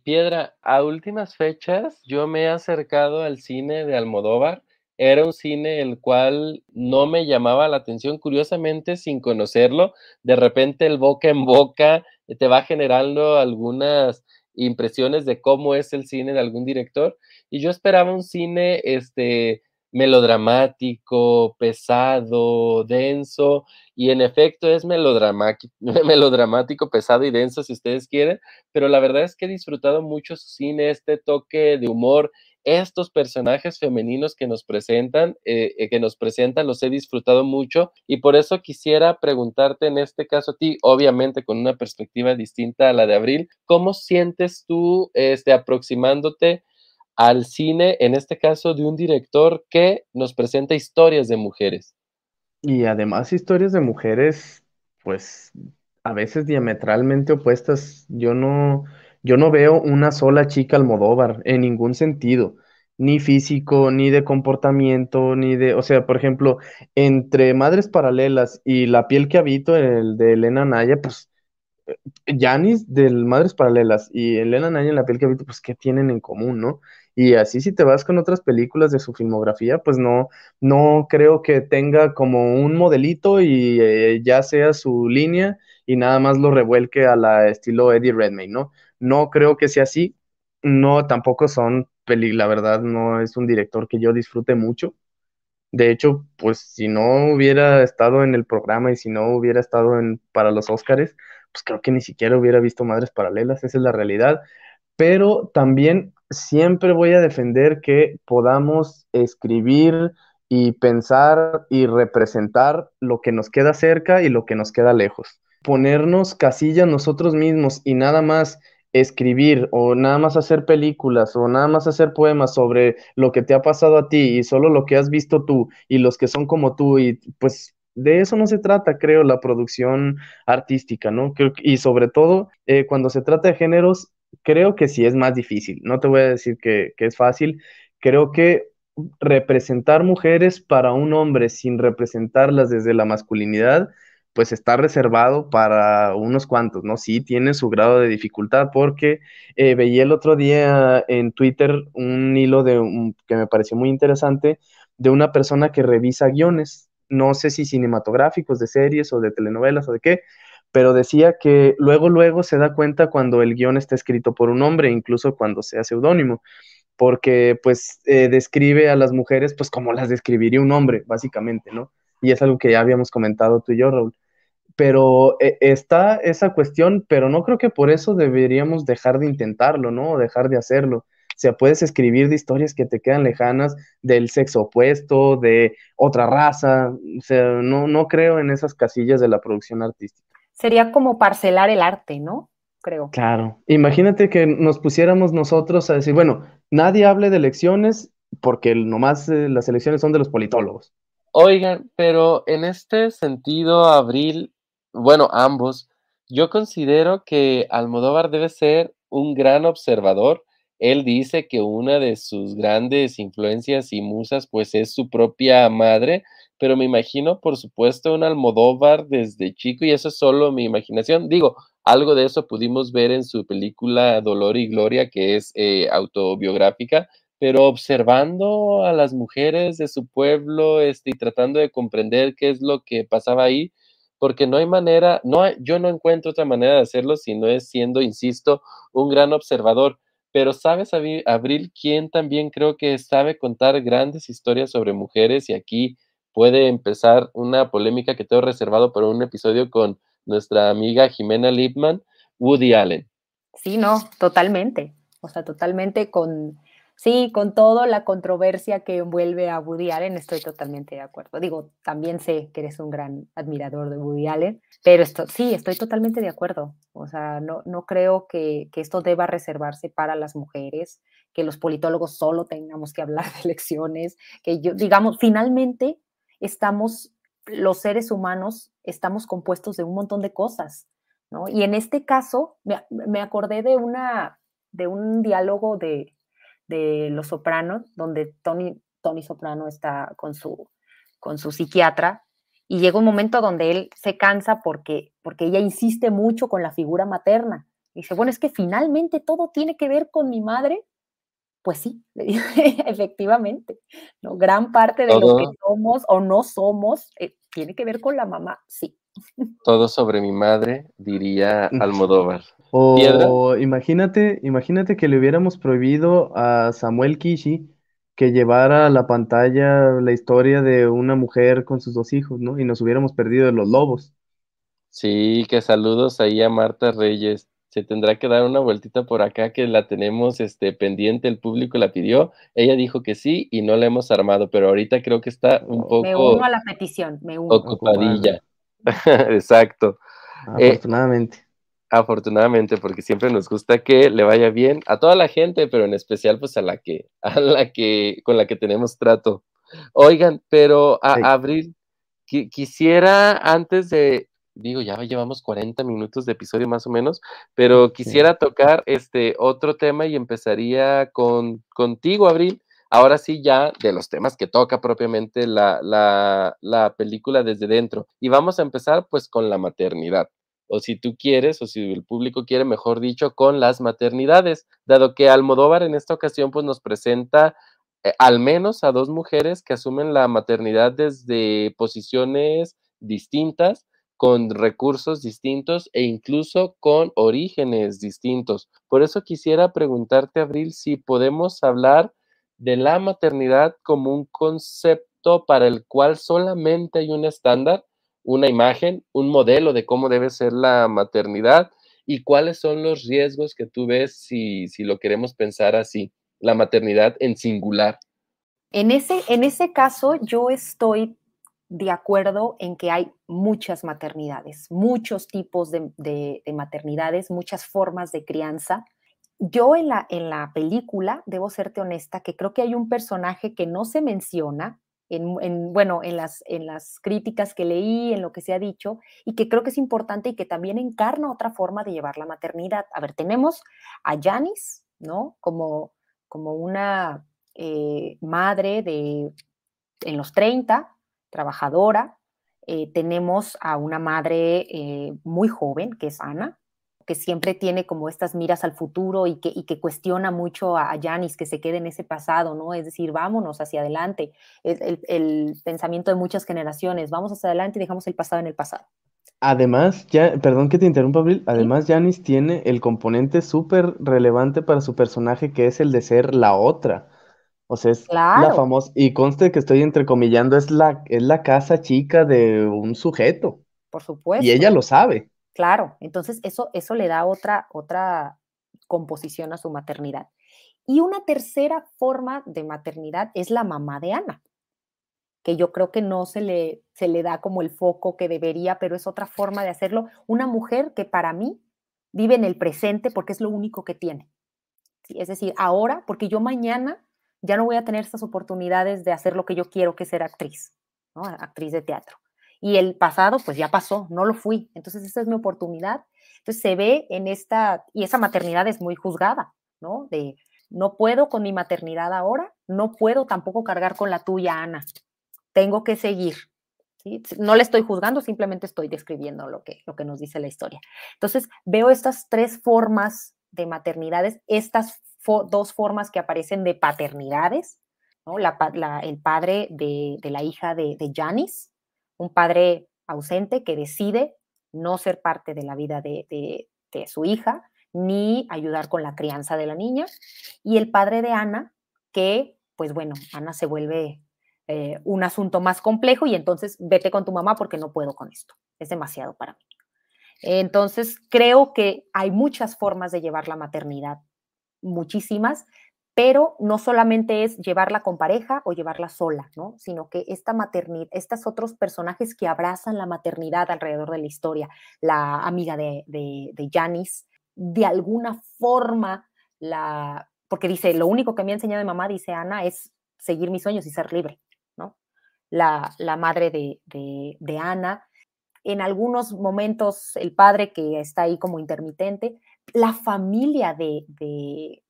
Piedra, a últimas fechas yo me he acercado al cine de Almodóvar. Era un cine el cual no me llamaba la atención, curiosamente, sin conocerlo. De repente el boca en boca te va generando algunas impresiones de cómo es el cine de algún director. Y yo esperaba un cine este, melodramático, pesado, denso, y en efecto es melodramático, pesado y denso si ustedes quieren, pero la verdad es que he disfrutado mucho su cine, este toque de humor, estos personajes femeninos que nos presentan, eh, eh, que nos presentan, los he disfrutado mucho y por eso quisiera preguntarte en este caso a ti, obviamente con una perspectiva distinta a la de Abril, ¿cómo sientes tú este, aproximándote al cine, en este caso de un director que nos presenta historias de mujeres? Y además historias de mujeres, pues a veces diametralmente opuestas. Yo no, yo no veo una sola chica Almodóvar en ningún sentido, ni físico, ni de comportamiento, ni de, o sea, por ejemplo, entre Madres Paralelas y La piel que habito, el de Elena Naya, pues Janis del Madres Paralelas y Elena Naya en La piel que habito, pues ¿qué tienen en común, no? Y así si te vas con otras películas de su filmografía, pues no, no creo que tenga como un modelito y eh, ya sea su línea y nada más lo revuelque a la estilo Eddie Redmayne, ¿no? No creo que sea así. No, tampoco son peli, la verdad, no es un director que yo disfrute mucho. De hecho, pues si no hubiera estado en el programa y si no hubiera estado en, para los Óscares, pues creo que ni siquiera hubiera visto Madres Paralelas, esa es la realidad. Pero también siempre voy a defender que podamos escribir y pensar y representar lo que nos queda cerca y lo que nos queda lejos. Ponernos casillas nosotros mismos y nada más escribir o nada más hacer películas o nada más hacer poemas sobre lo que te ha pasado a ti y solo lo que has visto tú y los que son como tú y pues de eso no se trata, creo, la producción artística, ¿no? y sobre todo, eh, cuando se trata de géneros, creo que sí es más difícil. No te voy a decir que, que es fácil. Creo que representar mujeres para un hombre sin representarlas desde la masculinidad pues está reservado para unos cuantos, ¿no? Sí, tiene su grado de dificultad porque eh, veía el otro día en Twitter un hilo de que me pareció muy interesante de una persona que revisa guiones, no sé si cinematográficos, de series o de telenovelas o de qué, pero decía que luego, luego se da cuenta cuando el guion está escrito por un hombre, incluso cuando sea seudónimo porque pues eh, describe a las mujeres pues como las describiría un hombre, básicamente, ¿no? Y es algo que ya habíamos comentado tú y yo, Raúl pero eh, está esa cuestión, pero no creo que por eso deberíamos dejar de intentarlo, ¿no? O dejar de hacerlo. O sea, puedes escribir de historias que te quedan lejanas del sexo opuesto, de otra raza. O sea, no, no creo en esas casillas de la producción artística. Sería como parcelar el arte, ¿no? Creo. Claro. Imagínate que nos pusiéramos nosotros a decir, bueno, nadie hable de elecciones porque nomás eh, las elecciones son de los politólogos. Oigan, pero en este sentido, Abril, bueno, ambos, yo considero que Almodóvar debe ser un gran observador. Él dice que una de sus grandes influencias y musas, pues, es su propia madre, pero me imagino, por supuesto, un Almodóvar desde chico y eso es solo mi imaginación. Digo, algo de eso pudimos ver en su película Dolor y Gloria, que es eh, autobiográfica, pero observando a las mujeres de su pueblo este, y tratando de comprender qué es lo que pasaba ahí, porque no hay manera, no yo no encuentro otra manera de hacerlo si no es siendo, insisto, un gran observador. Pero sabes, Abril, quién también creo que sabe contar grandes historias sobre mujeres y aquí puede empezar una polémica que tengo reservado para un episodio con nuestra amiga Jimena Lipman, Woody Allen. Sí, no, totalmente. O sea, totalmente con Sí, con toda la controversia que envuelve a Woody Allen, estoy totalmente de acuerdo. Digo, también sé que eres un gran admirador de Woody Allen, pero esto, sí, estoy totalmente de acuerdo. O sea, no, no creo que, que esto deba reservarse para las mujeres, que los politólogos solo tengamos que hablar de elecciones, que yo, digamos, finalmente estamos, los seres humanos, estamos compuestos de un montón de cosas, ¿no? Y en este caso, me, me acordé de una, de un diálogo de de Los Sopranos, donde Tony, Tony Soprano está con su, con su psiquiatra y llega un momento donde él se cansa porque, porque ella insiste mucho con la figura materna. Y dice, bueno, es que finalmente todo tiene que ver con mi madre. Pues sí, efectivamente, ¿no? Gran parte de lo que somos o no somos eh, tiene que ver con la mamá, sí. Todo sobre mi madre, diría Almodóvar. O imagínate, imagínate que le hubiéramos prohibido a Samuel Kishi que llevara a la pantalla la historia de una mujer con sus dos hijos, ¿no? Y nos hubiéramos perdido de los lobos. Sí, que saludos ahí a Marta Reyes. Se tendrá que dar una vueltita por acá que la tenemos este, pendiente, el público la pidió. Ella dijo que sí y no la hemos armado, pero ahorita creo que está un poco... Me uno a la petición, me uno. Ocupadilla. Exacto. Eh, Afortunadamente. afortunadamente, porque siempre nos gusta que le vaya bien a toda la gente, pero en especial pues a la que, a la que, con la que tenemos trato. Oigan, pero a, Abril, quisiera antes de, digo, ya llevamos 40 minutos de episodio más o menos, pero quisiera tocar este otro tema y empezaría con contigo, Abril. Ahora sí ya de los temas que toca propiamente la, la, película desde dentro. Y vamos a empezar pues con la maternidad. O si tú quieres, o si el público quiere, mejor dicho, con las maternidades, dado que Almodóvar en esta ocasión pues nos presenta eh, al menos a dos mujeres que asumen la maternidad desde posiciones distintas, con recursos distintos e incluso con orígenes distintos. Por eso quisiera preguntarte, Abril, si podemos hablar de la maternidad como un concepto para el cual solamente hay un estándar, una imagen, un modelo de cómo debe ser la maternidad y cuáles son los riesgos que tú ves si, si lo queremos pensar así, la maternidad en singular. En ese, en ese caso, yo estoy de acuerdo en que hay muchas maternidades, muchos tipos de, de maternidades, muchas formas de crianza yo en la, en la película, debo serte honesta, que creo que hay un personaje que no se menciona, en, bueno, en las, en las críticas que leí, en lo que se ha dicho, y que creo que es importante y que también encarna otra forma de llevar la maternidad. A ver, tenemos a Janice, ¿no? Como, como una eh, madre de, en los 30, trabajadora. Eh, tenemos a una madre eh, muy joven, que es Ana, que siempre tiene como estas miras al futuro y que, y que cuestiona mucho a Janis que se quede en ese pasado, ¿no? Es decir, vámonos hacia adelante. El, el, pensamiento de muchas generaciones, vamos hacia adelante y dejamos el pasado en el pasado. Además, ya, perdón que te interrumpa, Abril, además Janis tiene el componente súper relevante para su personaje que es el de ser la otra. O sea, es la famosa, y conste que estoy entrecomillando, es la, es la casa chica de un sujeto. Por supuesto. Y ella lo sabe. Claro, entonces eso, eso le da otra, otra composición a su maternidad. Y una tercera forma de maternidad es la mamá de Ana, que yo creo que no se le, se le da como el foco que debería, pero es otra forma de hacerlo. Una mujer que para mí vive en el presente porque es lo único que tiene. Es decir, ahora, porque yo mañana ya no voy a tener estas oportunidades de hacer lo que yo quiero, que es ser actriz, ¿no? actriz de teatro y el pasado pues ya pasó, no lo fui. Entonces esta es mi oportunidad. Entonces se ve en esta, y esa maternidad es muy juzgada, ¿no? De no puedo con mi maternidad ahora, no puedo tampoco cargar con la tuya, Ana. Tengo que seguir. No le estoy juzgando, simplemente estoy describiendo lo que, lo que nos dice la historia. Entonces, veo estas tres formas de maternidades, estas dos formas que aparecen de paternidades, el padre de, la hija de, de Janis, un padre ausente que decide no ser parte de la vida de, de su hija, ni ayudar con la crianza de la niña, y el padre de Ana, que, pues bueno, Ana se vuelve eh, un asunto más complejo y entonces vete con tu mamá porque no puedo con esto, es demasiado para mí. Entonces, creo que hay muchas formas de llevar la maternidad, muchísimas, pero no solamente es llevarla con pareja o llevarla sola, ¿no? Sino que esta maternidad, estos otros personajes que abrazan la maternidad alrededor de la historia, la amiga de, de, de Janice, de alguna forma, la, porque dice, lo único que me ha enseñado mi mamá, dice Ana, es seguir mis sueños y ser libre, ¿no? La, madre de, Ana, en algunos momentos el padre que está ahí como intermitente, la familia de, de,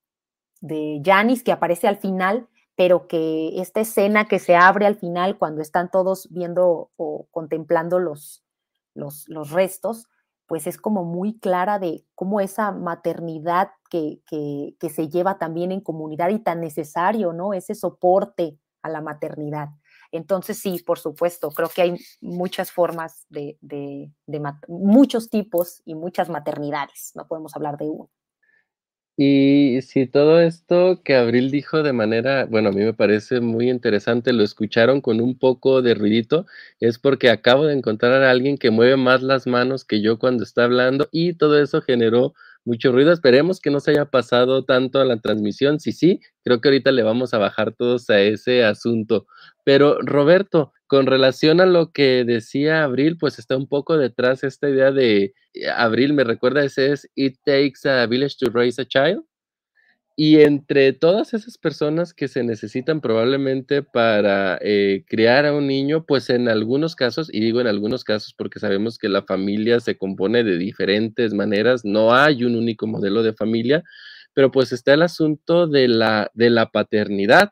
de Janis que aparece al final, pero que esta escena que se abre al final cuando están todos viendo o contemplando los, los, los restos, pues es como muy clara de cómo esa maternidad que, que, se lleva también en comunidad y tan necesario, ¿no? Ese soporte a la maternidad. Entonces, sí, por supuesto, creo que hay muchas formas de, de, de muchos tipos y muchas maternidades, no podemos hablar de uno. Y si todo esto que Abril dijo de manera, bueno, a mí me parece muy interesante, lo escucharon con un poco de ruidito, es porque acabo de encontrar a alguien que mueve más las manos que yo cuando está hablando y todo eso generó mucho ruido. Esperemos que no se haya pasado tanto a la transmisión. Si sí, creo que ahorita le vamos a bajar todos a ese asunto. Pero Roberto, con relación a lo que decía Abril, pues está un poco detrás esta idea de eh, Abril, me recuerda ese es It Takes a Village to Raise a Child. Y entre todas esas personas que se necesitan probablemente para eh, criar a un niño, pues en algunos casos, y digo en algunos casos porque sabemos que la familia se compone de diferentes maneras, no hay un único modelo de familia, pero pues está el asunto de la, de la paternidad.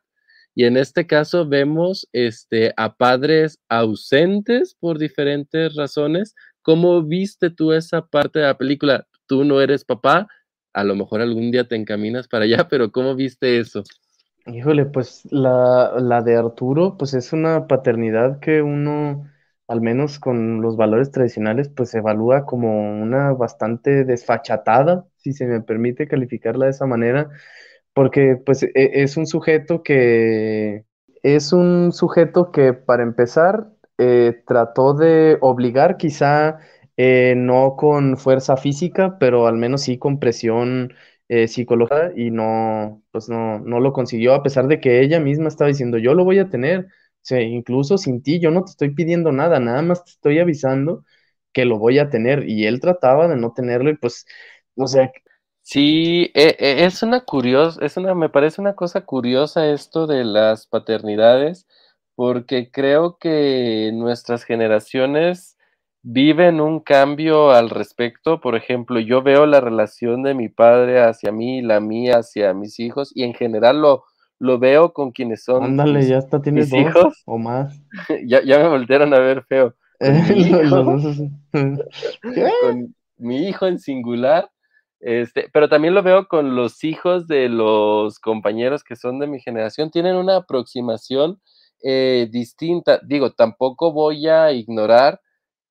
Y en este caso vemos este, a padres ausentes por diferentes razones. ¿Cómo viste tú esa parte de la película? Tú no eres papá, a lo mejor algún día te encaminas para allá, pero ¿cómo viste eso? Híjole, pues la, la de Arturo, pues es una paternidad que uno, al menos con los valores tradicionales, pues evalúa como una bastante desfachatada, si se me permite calificarla de esa manera, porque pues e, es un sujeto que es un sujeto que para empezar eh, trató de obligar quizá eh, no con fuerza física, pero al menos sí con presión eh, psicológica y no, pues no, no lo consiguió a pesar de que ella misma estaba diciendo yo lo voy a tener, o incluso sin ti, yo no te estoy pidiendo nada, nada más te estoy avisando que lo voy a tener y él trataba de no tenerlo y pues, o sea, Sí, e, e, es una curiosa, es una, me parece una cosa curiosa esto de las paternidades, porque creo que nuestras generaciones viven un cambio al respecto. Por ejemplo, yo veo la relación de mi padre hacia mí, la mía hacia mis hijos, y en general lo, lo veo con quienes son. Ándale, ya está, tienes dos hijos o más. ya, ya me voltearon a ver feo. con mi hijo en singular este, pero también lo veo con los hijos de los compañeros que son de mi generación, tienen una aproximación eh, distinta. Digo, tampoco voy a ignorar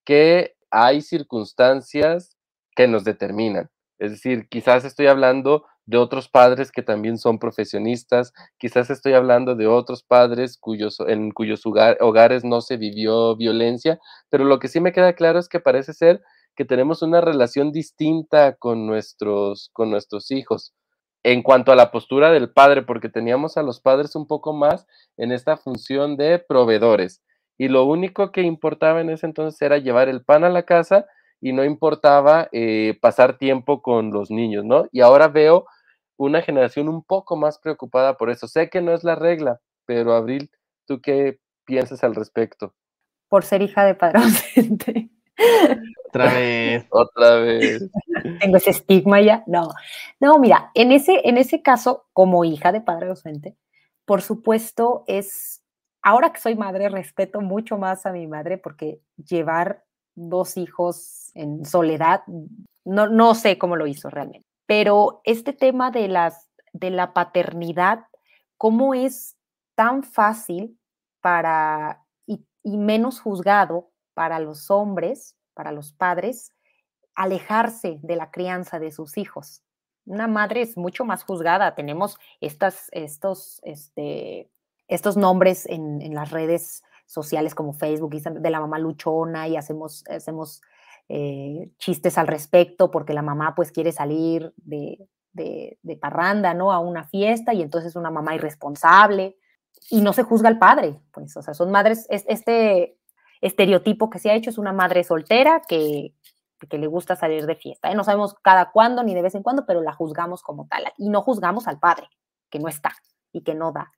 que hay circunstancias que nos determinan. Es decir, quizás estoy hablando de otros padres que también son profesionistas, quizás estoy hablando de otros padres cuyos, en cuyos hogares no se vivió violencia, pero lo que sí me queda claro es que parece ser que tenemos una relación distinta con nuestros, con nuestros hijos en cuanto a la postura del padre, porque teníamos a los padres un poco más en esta función de proveedores. Y lo único que importaba en ese entonces era llevar el pan a la casa y no importaba eh, pasar tiempo con los niños, ¿no? Y ahora veo una generación un poco más preocupada por eso. Sé que no es la regla, pero Abril, ¿tú qué piensas al respecto? Por ser hija de padre ausente. Otra vez. Otra vez. Tengo ese estigma ya. No. No, mira, en ese, en ese caso, como hija de padre docente, por supuesto, es ahora que soy madre, respeto mucho más a mi madre porque llevar dos hijos en soledad, no, no sé cómo lo hizo realmente. Pero este tema de, las, de la paternidad, ¿cómo es tan fácil para y, menos juzgado para los hombres, para los padres, alejarse de la crianza de sus hijos? Una madre es mucho más juzgada. Tenemos estas, estos, este, estos nombres en, las redes sociales como Facebook de la mamá luchona y hacemos, hacemos eh, chistes al respecto porque la mamá pues quiere salir de, de, de, parranda, ¿no? A una fiesta y entonces es una mamá irresponsable y no se juzga al padre, pues, o sea, son madres, este estereotipo que se ha hecho es una madre soltera que, que le gusta salir de fiesta. ¿eh? No sabemos cada cuándo ni de vez en cuando, pero la juzgamos como tal y no juzgamos al padre, que no está y que no da.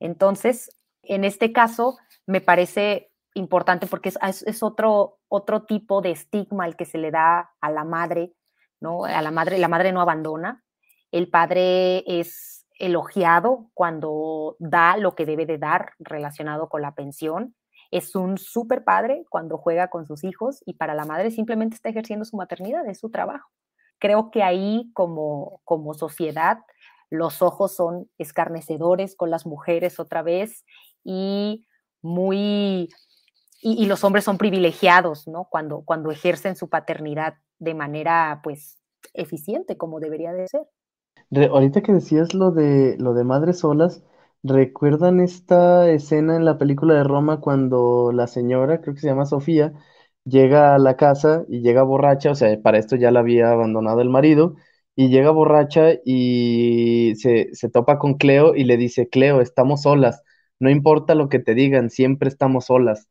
Entonces, en este caso, me parece importante porque es, otro, otro tipo de estigma el que se le da a la madre, ¿no? A la madre, la madre no abandona, el padre es elogiado cuando da lo que debe de dar relacionado con la pensión, es un súper padre cuando juega con sus hijos y para la madre simplemente está ejerciendo su maternidad, es su trabajo. Creo que ahí como, como sociedad los ojos son escarnecedores con las mujeres otra vez y muy, y, los hombres son privilegiados, ¿no? Cuando, cuando ejercen su paternidad de manera, pues, eficiente, como debería de ser. ahorita que decías lo de, lo de madres solas, ¿recuerdan esta escena en la película de Roma cuando la señora, creo que se llama Sofía, llega a la casa y llega borracha, o sea, para esto ya la había abandonado el marido, y llega borracha y se, se topa con Cleo y le dice, Cleo, estamos solas no importa lo que te digan, siempre estamos solas.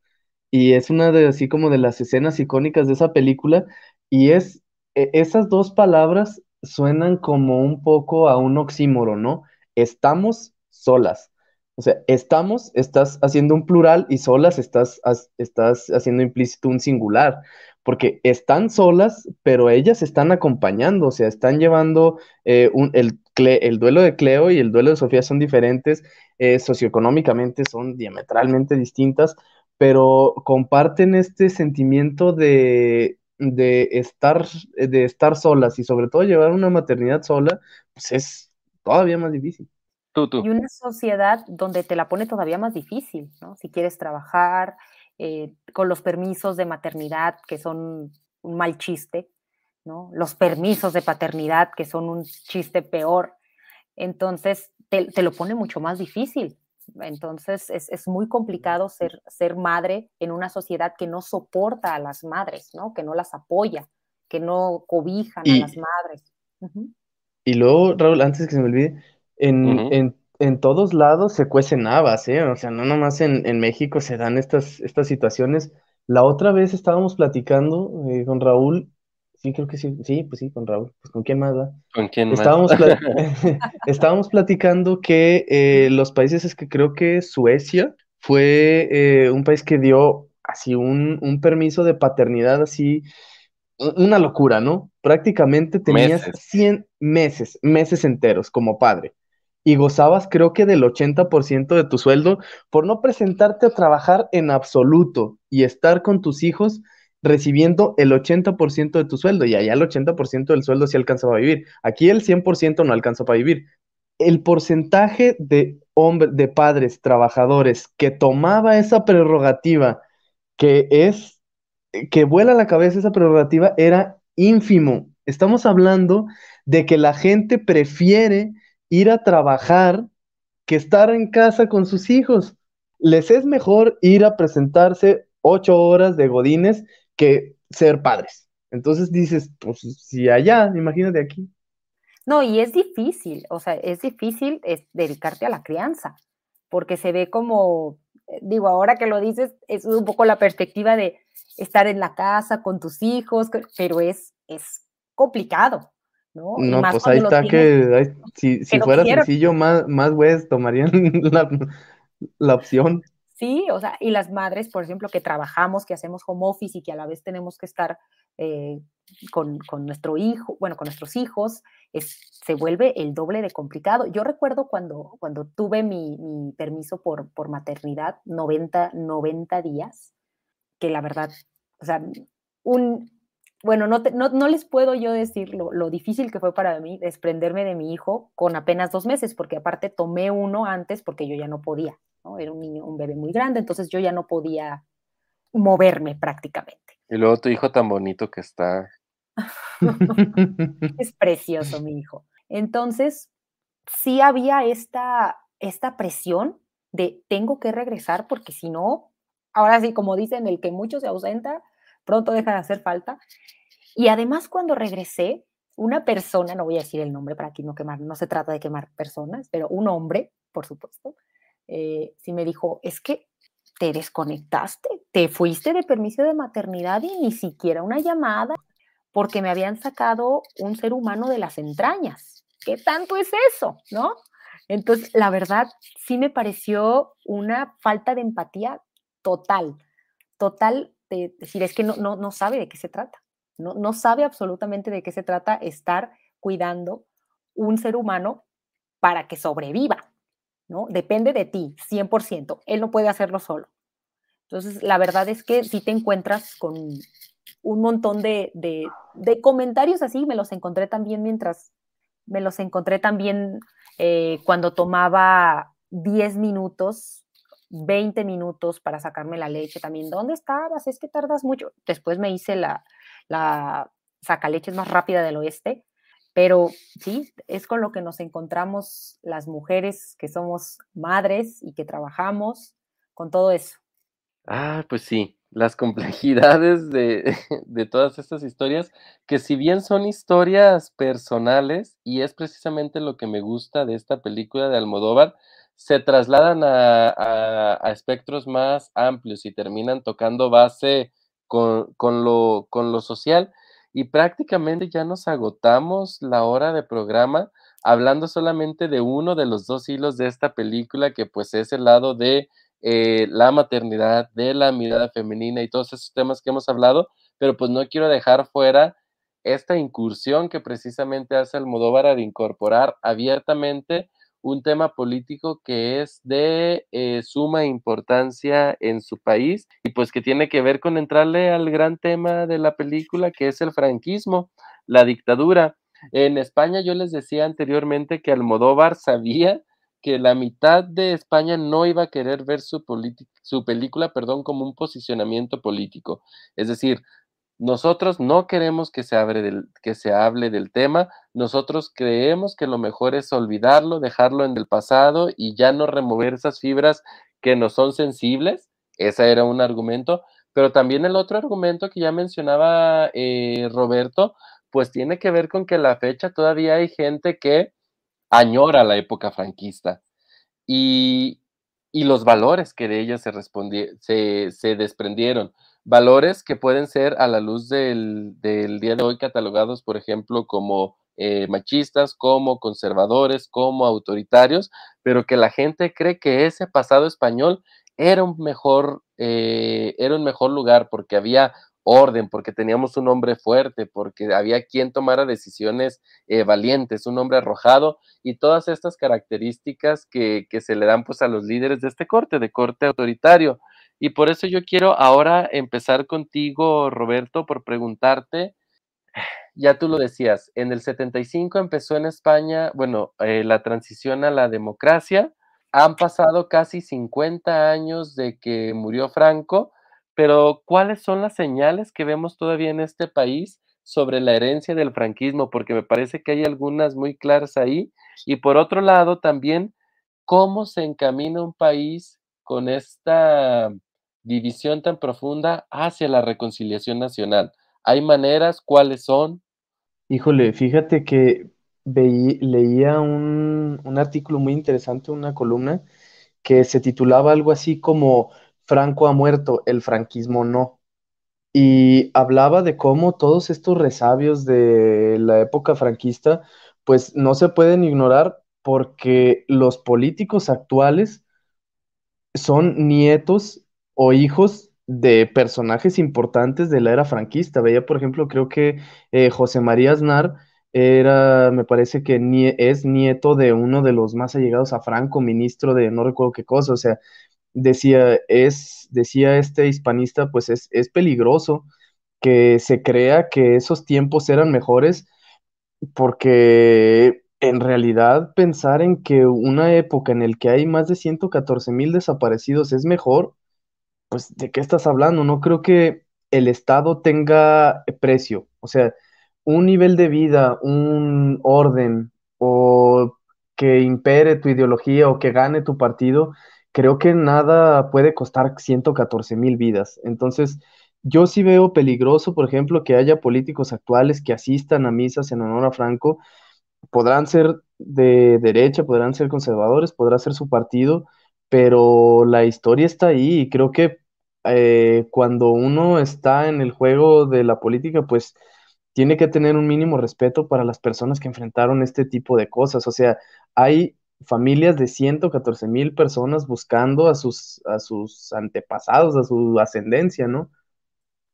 Y es una de así como de las escenas icónicas de esa película y es e, esas dos palabras suenan como un poco a un oxímoro, ¿no? Estamos solas. O sea, estamos, estás haciendo un plural y solas estás, estás haciendo implícito un singular, porque están solas, pero ellas están acompañando, o sea, están llevando eh, un, el, el duelo de Cleo y el duelo de Sofía son diferentes eh, socioeconómicamente son diametralmente distintas, pero comparten este sentimiento de, de, estar, de estar solas y sobre todo llevar una maternidad sola, pues es todavía más difícil. Y una sociedad donde te la pone todavía más difícil, ¿no? Si quieres trabajar eh, con los permisos de maternidad, que son un mal chiste, ¿no? Los permisos de paternidad, que son un chiste peor. Entonces, te, lo pone mucho más difícil. Entonces es, muy complicado ser, ser madre en una sociedad que no soporta a las madres, ¿no? que no las apoya, que no cobijan a las madres. Y luego, Raúl, antes que se me olvide, en, en, todos lados se cuecen habas, ¿eh? O sea, no nomás en, en, México se dan estas, estas situaciones. La otra vez estábamos platicando eh, con Raúl Sí, creo que sí, sí, pues sí, con Raúl. Pues con quién más, va? ¿Con quién estábamos más? estábamos platicando que eh, los países, es que creo que Suecia fue eh, un país que dio así un, un, permiso de paternidad así, una locura, ¿no? Prácticamente tenías 100 meses, meses enteros como padre. Y gozabas creo que del 80% de tu sueldo por no presentarte a trabajar en absoluto y estar con tus hijos recibiendo el 80% de tu sueldo y allá el 80% del sueldo sí alcanza para vivir. Aquí el 100% no alcanza para vivir. El porcentaje de hombres, de padres, trabajadores que tomaba esa prerrogativa, que es, que vuela la cabeza esa prerrogativa, era ínfimo. Estamos hablando de que la gente prefiere ir a trabajar que estar en casa con sus hijos. Les es mejor ir a presentarse ocho horas de godines que ser padres. Entonces dices, pues si allá, imagínate aquí. No, y es difícil, o sea, es difícil es dedicarte a la crianza, porque se ve como, eh, digo, ahora que lo dices, es un poco la perspectiva de estar en la casa con tus hijos, pero es, es complicado, ¿no? No, pues ahí está que, si, si fuera sencillo, más, más güeyes tomarían la, la opción. Sí, o sea, y las madres, por ejemplo, que trabajamos, que hacemos home office y que a la vez tenemos que estar eh, con, nuestro hijo, bueno, con nuestros hijos, se vuelve el doble de complicado. Yo recuerdo cuando, cuando tuve mi, permiso por, por maternidad, 90, 90 días, que la verdad, o sea, un, bueno, no, no, les puedo yo decir lo, difícil que fue para mí desprenderme de mi hijo con apenas dos meses, porque aparte tomé uno antes porque yo ya no podía, ¿no? Era un niño, un bebé muy grande, entonces yo ya no podía moverme prácticamente. Y luego tu hijo tan bonito que está. es precioso mi hijo. Entonces, sí había esta, esta presión de tengo que regresar porque si no, ahora sí, como dicen, el que mucho se ausenta, pronto deja de hacer falta. Y además cuando regresé, una persona, no voy a decir el nombre para aquí no quemar, no se trata de quemar personas, pero un hombre, por supuesto, eh, sí me dijo, es que te desconectaste, te fuiste de permiso de maternidad y ni siquiera una llamada, porque me habían sacado un ser humano de las entrañas. ¿Qué tanto es eso? ¿No? Entonces, la verdad, sí me pareció una falta de empatía total, total de decir, es que no, no, no sabe de qué se trata, no, no sabe absolutamente de qué se trata estar cuidando un ser humano para que sobreviva, ¿no? Depende de ti, 100%, él no puede hacerlo solo. Entonces, la verdad es que si te encuentras con un montón de, de, comentarios así, me los encontré también mientras, me los encontré también eh, cuando tomaba 10 minutos 20 minutos para sacarme la leche también. ¿Dónde estabas? Es que tardas mucho. Después me hice la, la sacaleches más rápida del oeste, pero sí, es con lo que nos encontramos las mujeres que somos madres y que trabajamos con todo eso. Ah, pues sí, las complejidades de, de, todas estas historias, que si bien son historias personales, y es precisamente lo que me gusta de esta película de Almodóvar, se trasladan a, espectros más amplios y terminan tocando base con, lo, con lo social y prácticamente ya nos agotamos la hora de programa hablando solamente de uno de los dos hilos de esta película que pues es el lado de eh, la maternidad, de la mirada femenina y todos esos temas que hemos hablado, pero pues no quiero dejar fuera esta incursión que precisamente hace Almodóvar de incorporar abiertamente un tema político que es de eh, suma importancia en su país y pues que tiene que ver con entrarle al gran tema de la película que es el franquismo, la dictadura. En España yo les decía anteriormente que Almodóvar sabía que la mitad de España no iba a querer ver su, su película perdón, como un posicionamiento político. Es decir, nosotros no queremos que se, del, que se hable del tema, nosotros creemos que lo mejor es olvidarlo, dejarlo en el pasado y ya no remover esas fibras que no son sensibles. Ese era un argumento, pero también el otro argumento que ya mencionaba eh, Roberto, pues tiene que ver con que la fecha todavía hay gente que añora la época franquista y, y los valores que de ella se, se, se desprendieron valores que pueden ser a la luz del, día de hoy catalogados, por ejemplo, como eh, machistas, como conservadores, como autoritarios, pero que la gente cree que ese pasado español era un mejor, eh, era un mejor lugar porque había orden, porque teníamos un hombre fuerte, porque había quien tomara decisiones eh, valientes, un hombre arrojado y todas estas características que, que, se le dan pues a los líderes de este corte, de corte autoritario. Y por eso yo quiero ahora empezar contigo, Roberto, por preguntarte, ya tú lo decías, en el 75 empezó en España, bueno, eh, la transición a la democracia. Han pasado casi 50 años de que murió Franco, pero ¿cuáles son las señales que vemos todavía en este país sobre la herencia del franquismo? Porque me parece que hay algunas muy claras ahí. Y por otro lado, también, ¿cómo se encamina un país con esta división tan profunda hacia la reconciliación nacional? ¿Hay maneras? ¿Cuáles son? Híjole, fíjate que leía un, un artículo muy interesante, una columna, que se titulaba algo así como Franco ha muerto, el franquismo no. Y hablaba de cómo todos estos resabios de la época franquista, pues no se pueden ignorar porque los políticos actuales son nietos o hijos de personajes importantes de la era franquista. Veía, por ejemplo, creo que eh, José María Aznar era, me parece que es nieto de uno de los más allegados a Franco, ministro de no recuerdo qué cosa, o sea, decía, es, decía este hispanista, pues es, es peligroso que se crea que esos tiempos eran mejores porque en realidad pensar en que una época en la que hay más de 114 mil desaparecidos es mejor, pues ¿de qué estás hablando? No creo que el Estado tenga precio. O sea, un nivel de vida, un orden o que impere tu ideología o que gane tu partido, creo que nada puede costar 114 mil vidas. Entonces, yo sí veo peligroso, por ejemplo, que haya políticos actuales que asistan a misas en honor a Franco. Podrán ser de derecha, podrán ser conservadores, podrá ser su partido, pero la historia está ahí y creo que eh, cuando uno está en el juego de la política, pues tiene que tener un mínimo respeto para las personas que enfrentaron este tipo de cosas. O sea, hay familias de 114 mil personas buscando a sus, a sus antepasados, a su ascendencia, ¿no?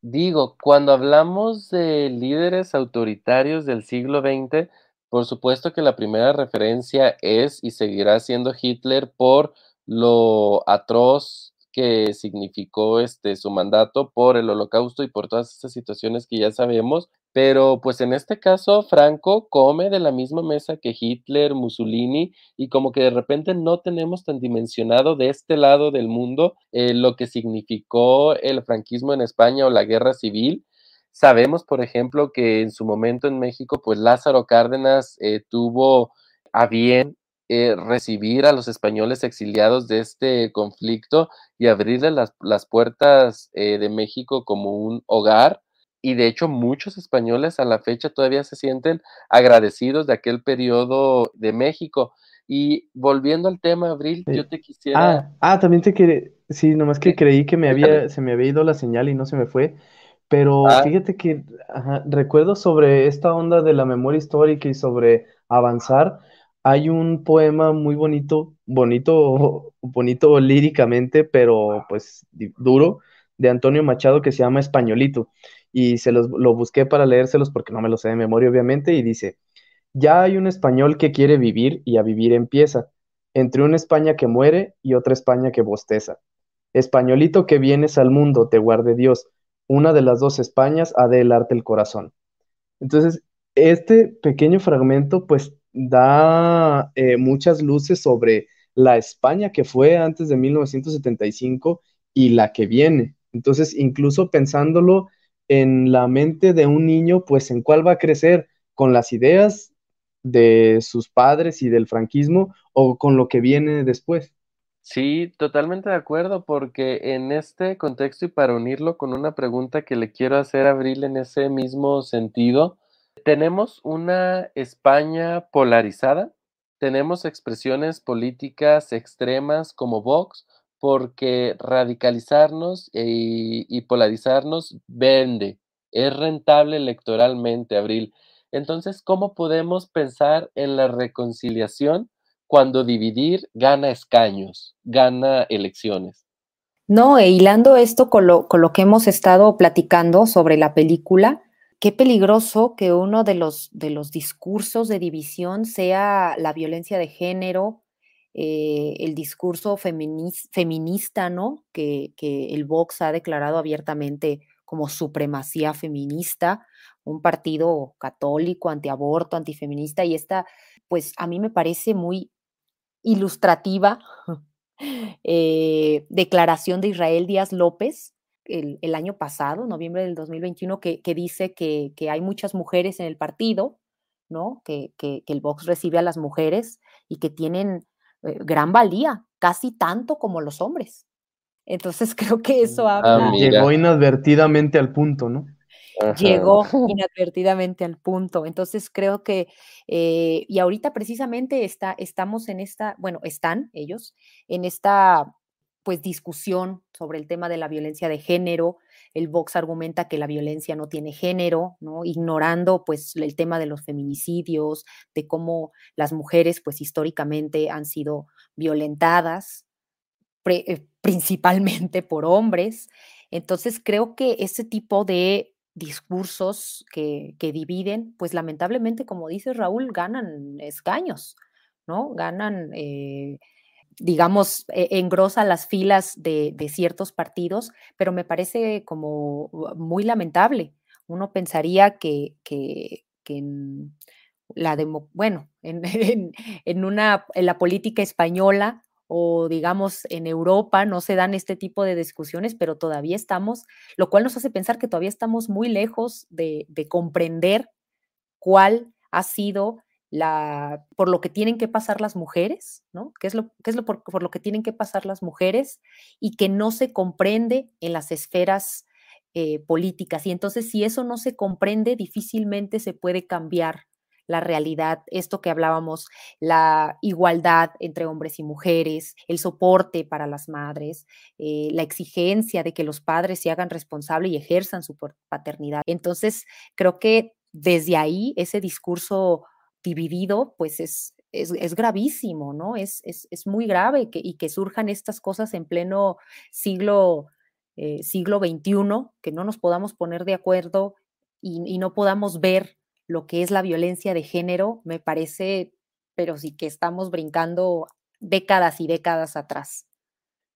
Digo, cuando hablamos de líderes autoritarios del siglo XX, por supuesto que la primera referencia es y seguirá siendo Hitler por lo atroz que significó este, su mandato por el holocausto y por todas estas situaciones que ya sabemos, pero pues en este caso Franco come de la misma mesa que Hitler, Mussolini y como que de repente no tenemos tan dimensionado de este lado del mundo eh, lo que significó el franquismo en España o la guerra civil. Sabemos, por ejemplo, que en su momento en México, pues Lázaro Cárdenas eh, tuvo a bien eh, recibir a los españoles exiliados de este conflicto y abrirle las, las puertas eh, de México como un hogar. Y de hecho muchos españoles a la fecha todavía se sienten agradecidos de aquel periodo de México. Y volviendo al tema, Abril, yo te quisiera... Ah, ah también te quería... Sí, nomás que creí que me había, se me había ido la señal y no se me fue. Pero ah. fíjate que recuerdo sobre esta onda de la memoria histórica y sobre avanzar hay un poema muy bonito, bonito, bonito líricamente, pero pues duro, de Antonio Machado que se llama Españolito. Y se los, lo busqué para leérselos porque no me lo sé de memoria, obviamente, y dice, ya hay un español que quiere vivir y a vivir empieza, entre una España que muere y otra España que bosteza. Españolito que vienes al mundo, te guarde Dios, una de las dos Españas ha de helarte el corazón. Entonces, este pequeño fragmento, pues da eh, muchas luces sobre la España que fue antes de 1975 y la que viene. Entonces, incluso pensándolo en la mente de un niño, pues en cuál va a crecer, con las ideas de sus padres y del franquismo o con lo que viene después. Sí, totalmente de acuerdo, porque en este contexto y para unirlo con una pregunta que le quiero hacer a Abril en ese mismo sentido, tenemos una España polarizada, tenemos expresiones políticas extremas como Vox, porque radicalizarnos y, polarizarnos vende, es rentable electoralmente, Abril. Entonces, ¿cómo podemos pensar en la reconciliación cuando dividir gana escaños, gana elecciones? No, e hilando esto con lo, con lo que hemos estado platicando sobre la película, qué peligroso que uno de los, de los discursos de división sea la violencia de género, eh, el discurso feminista, ¿no? Que, que, el Vox ha declarado abiertamente como supremacía feminista, un partido católico, antiaborto, antifeminista, y esta, pues a mí me parece muy ilustrativa eh, declaración de Israel Díaz López, el, año pasado, noviembre del 2021, que, que dice que, que, hay muchas mujeres en el partido, ¿no? Que, que, el Vox recibe a las mujeres y que tienen eh, gran valía, casi tanto como los hombres. Entonces creo que eso ah, habla. Llegó inadvertidamente al punto, ¿no? Llegó inadvertidamente al punto. Entonces creo que, eh, y ahorita precisamente está, estamos en esta, bueno, están ellos en esta pues discusión sobre el tema de la violencia de género. El Vox argumenta que la violencia no tiene género, ¿no? ignorando pues el tema de los feminicidios, de cómo las mujeres pues históricamente han sido violentadas, eh, principalmente por hombres. Entonces creo que ese tipo de discursos que, dividen, pues lamentablemente, como dice Raúl, ganan escaños, ¿no? Ganan, eh, digamos, e, engrosa las filas de, ciertos partidos, pero me parece como muy lamentable. Uno pensaría que, que, en la bueno, en, una, en la política española o digamos en Europa no se dan este tipo de discusiones, pero todavía estamos, lo cual nos hace pensar que todavía estamos muy lejos de, comprender cuál ha sido la, por lo que tienen que pasar las mujeres, ¿no? ¿Qué es lo, qué es lo por, lo que tienen que pasar las mujeres y que no se comprende en las esferas eh, políticas? Y entonces, si eso no se comprende, difícilmente se puede cambiar la realidad, esto que hablábamos, la igualdad entre hombres y mujeres, el soporte para las madres, eh, la exigencia de que los padres se hagan responsables y ejerzan su paternidad. Entonces, creo que desde ahí ese discurso dividido, pues es, es, gravísimo, ¿no? Es, es, muy grave que, y que surjan estas cosas en pleno siglo, eh, siglo XXI, que no nos podamos poner de acuerdo y no podamos ver lo que es la violencia de género, me parece, pero sí que estamos brincando décadas y décadas atrás.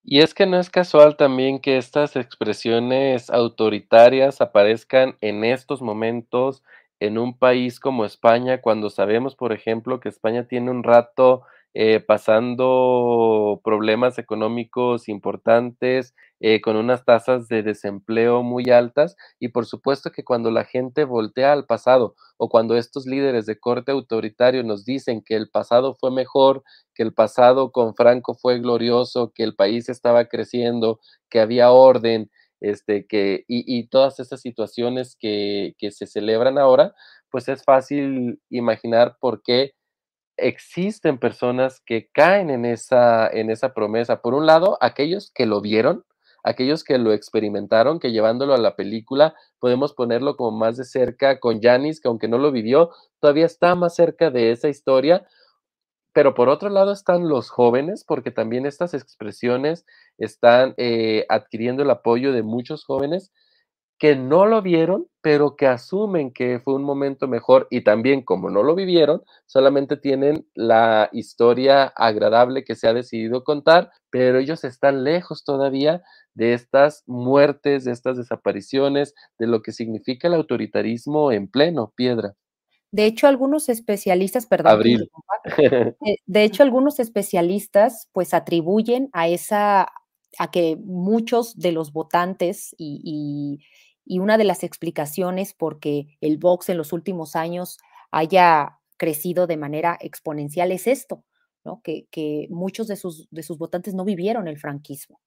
Y es que no es casual también que estas expresiones autoritarias aparezcan en estos momentos en un país como España, cuando sabemos, por ejemplo, que España tiene un rato eh, pasando problemas económicos importantes, eh, con unas tasas de desempleo muy altas y por supuesto que cuando la gente voltea al pasado o cuando estos líderes de corte autoritario nos dicen que el pasado fue mejor, que el pasado con Franco fue glorioso, que el país estaba creciendo, que había orden, este, que, y, todas estas situaciones que, que se celebran ahora, pues es fácil imaginar por qué existen personas que caen en esa, en esa promesa. Por un lado, aquellos que lo vieron, aquellos que lo experimentaron, que llevándolo a la película podemos ponerlo como más de cerca con Janis, que aunque no lo vivió, todavía está más cerca de esa historia. Pero por otro lado están los jóvenes, porque también estas expresiones están eh, adquiriendo el apoyo de muchos jóvenes que no lo vieron, pero que asumen que fue un momento mejor y también como no lo vivieron, solamente tienen la historia agradable que se ha decidido contar, pero ellos están lejos todavía de estas muertes, de estas desapariciones, de lo que significa el autoritarismo en pleno, piedra. De hecho, algunos especialistas, perdón, Abril. de hecho, algunos especialistas pues atribuyen a esa a que muchos de los votantes y, una de las explicaciones por qué el Vox en los últimos años haya crecido de manera exponencial es esto, ¿no? que, que muchos de sus, de sus votantes no vivieron el franquismo.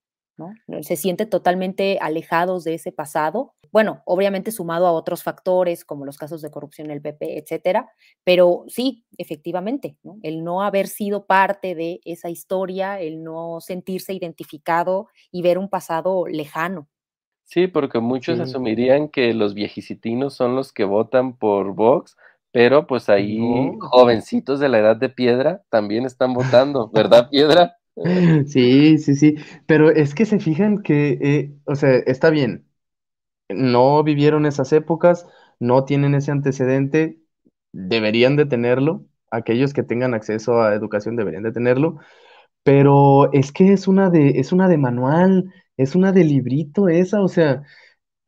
Se siente totalmente alejados de ese pasado. Bueno, obviamente sumado a otros factores como los casos de corrupción en el PP, etcétera, pero sí, efectivamente, el no haber sido parte de esa historia, el no sentirse identificado y ver un pasado lejano. Sí, porque muchos asumirían que los viejicitinos son los que votan por Vox, pero pues ahí jovencitos de la edad de piedra también están votando, ¿verdad, piedra? Sí, sí, sí, pero es que se fijan que, eh, o sea, está bien, no vivieron esas épocas, no tienen ese antecedente, deberían de tenerlo, aquellos que tengan acceso a educación deberían de tenerlo, pero es que es una de, es una de manual, es una de librito esa, o sea,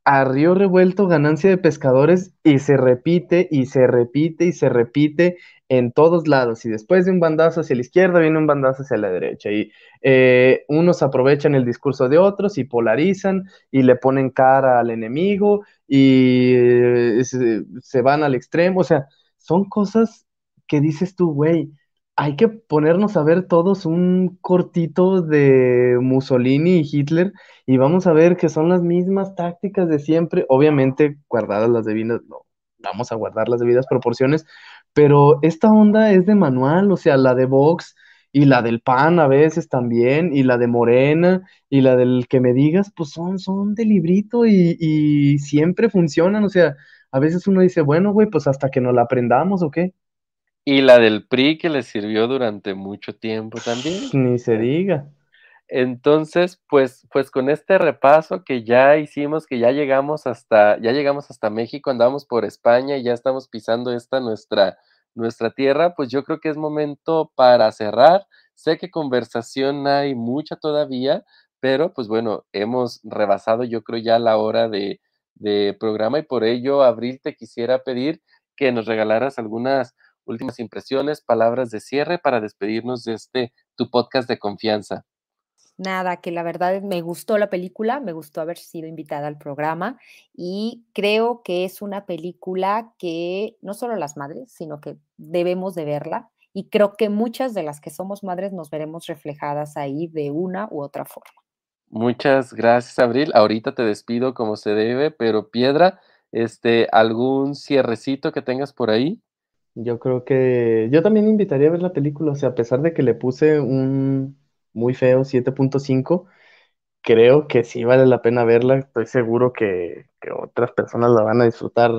a río revuelto, ganancia de pescadores, y se repite, y se repite, y se repite en todos lados. Y después de un bandazo hacia la izquierda, viene un bandazo hacia la derecha. Y eh, unos aprovechan el discurso de otros y polarizan y le ponen cara al enemigo y eh, se, van al extremo. O sea, son cosas que dices tú, güey, hay que ponernos a ver todos un cortito de Mussolini y Hitler y vamos a ver que son las mismas tácticas de siempre, obviamente guardadas las debidas, no, vamos a guardar las debidas proporciones, pero esta onda es de manual, o sea, la de Vox y la del PAN a veces también, y la de Morena y la del que me digas, pues son, son de librito y, y siempre funcionan, o sea, a veces uno dice, bueno, güey, pues hasta que nos la aprendamos o qué. Y la del PRI que le sirvió durante mucho tiempo también. Ni se diga. Entonces, pues, pues con este repaso que ya hicimos, que ya llegamos hasta, ya llegamos hasta México, andamos por España y ya estamos pisando esta nuestra, nuestra tierra, pues yo creo que es momento para cerrar. Sé que conversación hay mucha todavía, pero pues bueno, hemos rebasado yo creo ya la hora de, de programa y por ello, Abril, te quisiera pedir que nos regalaras algunas últimas impresiones, palabras de cierre para despedirnos de este tu podcast de confianza. Nada, que la verdad me gustó la película, me gustó haber sido invitada al programa y creo que es una película que no solo las madres, sino que debemos de verla y creo que muchas de las que somos madres nos veremos reflejadas ahí de una u otra forma. Muchas gracias, Abril. Ahorita te despido como se debe, pero Piedra, este, ¿algún cierrecito que tengas por ahí? Yo creo que yo también invitaría a ver la película, o sea, a pesar de que le puse un muy feo, 7.5. Creo que sí vale la pena verla. Estoy seguro que, otras personas la van a disfrutar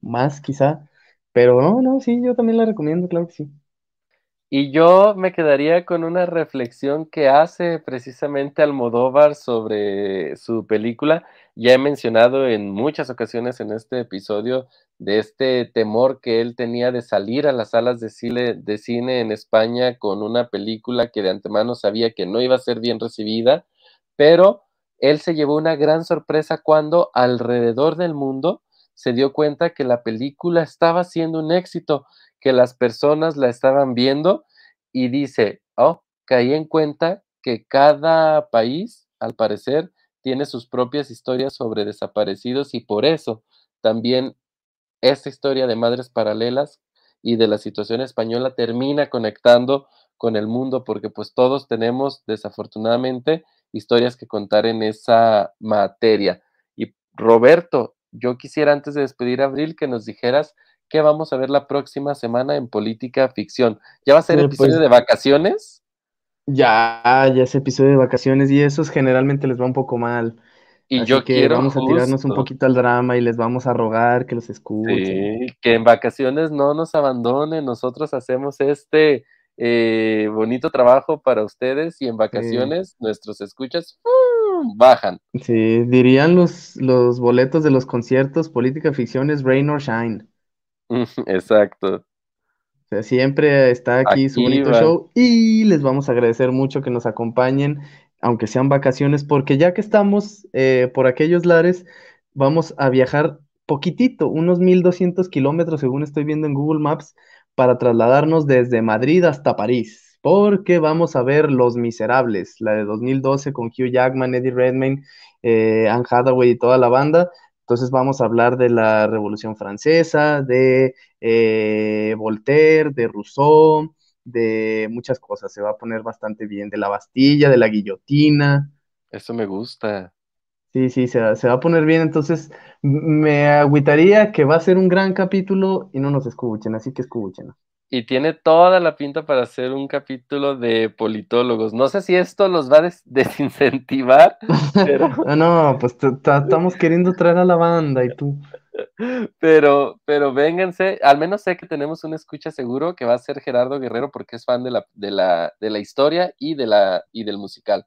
más, quizá. Pero no, no, sí, yo también la recomiendo, claro que sí. Y yo me quedaría con una reflexión que hace precisamente Almodóvar sobre su película. Ya he mencionado en muchas ocasiones en este episodio de este temor que él tenía de salir a las salas de cine, de cine en España con una película que de antemano sabía que no iba a ser bien recibida, pero él se llevó una gran sorpresa cuando alrededor del mundo se dio cuenta que la película estaba siendo un éxito, que las personas la estaban viendo y dice, oh, caí en cuenta que cada país, al parecer, tiene sus propias historias sobre desaparecidos y por eso también esta historia de madres paralelas y de la situación española termina conectando con el mundo porque pues todos tenemos desafortunadamente historias que contar en esa materia. Y Roberto, yo quisiera antes de despedir a Abril que nos dijeras qué vamos a ver la próxima semana en política ficción. ¿Ya va a ser episodio pues de vacaciones? Ya, ya es episodio de vacaciones y esos generalmente les va un poco mal. Y yo que quiero vamos a tirarnos un poquito al drama y les vamos a rogar que los escuchen. Sí, que en vacaciones no nos abandonen. Nosotros hacemos este eh, bonito trabajo para ustedes y en vacaciones nuestros escuchas. Bajan. Sí, dirían los, los boletos de los conciertos, política ficción es rain or shine. Exacto. O sea, siempre está aquí, su bonito show y les vamos a agradecer mucho que nos acompañen aunque sean vacaciones, porque ya que estamos eh, por aquellos lares, vamos a viajar poquitito, unos 1200 kilómetros, según estoy viendo en Google Maps, para trasladarnos desde Madrid hasta París, porque vamos a ver Los Miserables, la de 2012 con Hugh Jackman, Eddie Redmayne, eh, Anne Hathaway y toda la banda. Entonces vamos a hablar de la Revolución Francesa, de eh, Voltaire, de Rousseau, de muchas cosas, se va a poner bastante bien, de la Bastilla, de la guillotina. Eso me gusta. Sí, sí, se va, se va a poner bien, entonces me agüitaría que va a ser un gran capítulo y no nos escuchen, así que escuchen. Y tiene toda la pinta para hacer un capítulo de politólogos. No sé si esto los va a desincentivar, pero... no, no, pues estamos queriendo traer a la banda y tú. Pero, pero vénganse, al menos sé que tenemos un escucha seguro que va a ser Gerardo Guerrero porque es fan de la, de la, de la historia y, de la, y del musical.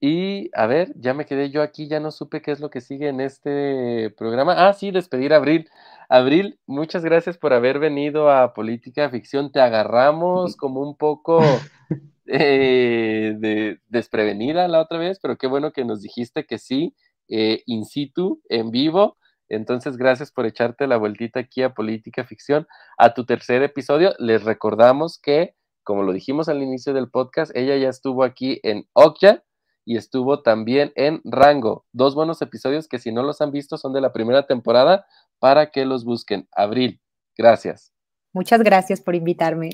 Y a ver, ya me quedé yo aquí, ya no supe qué es lo que sigue en este programa. Ah, sí, despedir a Abril. Abril, muchas gracias por haber venido a Política Ficción. Te agarramos como un poco eh, de, desprevenida la otra vez, pero qué bueno que nos dijiste que sí, eh, in situ, en vivo. Entonces, gracias por echarte la vueltita aquí a Política Ficción. A tu tercer episodio, les recordamos que, como lo dijimos al inicio del podcast, ella ya estuvo aquí en Okja y estuvo también en Rango. Dos buenos episodios que si no los han visto son de la primera temporada para que los busquen. Abril, gracias. Muchas gracias por invitarme.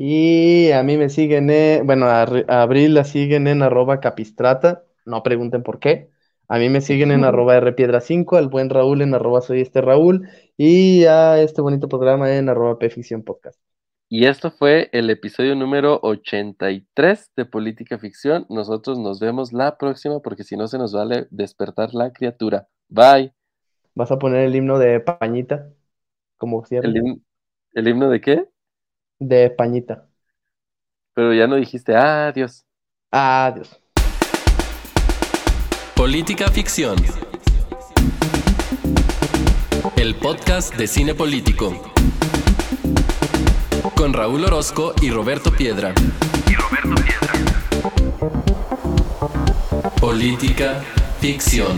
Y a mí me siguen, en, bueno, a, Abril la siguen en arroba capistrata, no pregunten por qué. A mí me siguen en arroba rpiedra5, al buen Raúl en arroba soy este Raúl y a este bonito programa en arroba pficción podcast. Y esto fue el episodio número 83 de Política Ficción. Nosotros nos vemos la próxima porque si no se nos vale despertar la criatura. Bye. ¿Vas a poner el himno de Pañita? Como ¿El, himno, ¿El himno de qué? De Pañita. Pero ya no dijiste adiós. Adiós. Política Ficción. El podcast de cine político. Con Raúl Orozco y Roberto Piedra. Y Roberto Piedra. Política Ficción.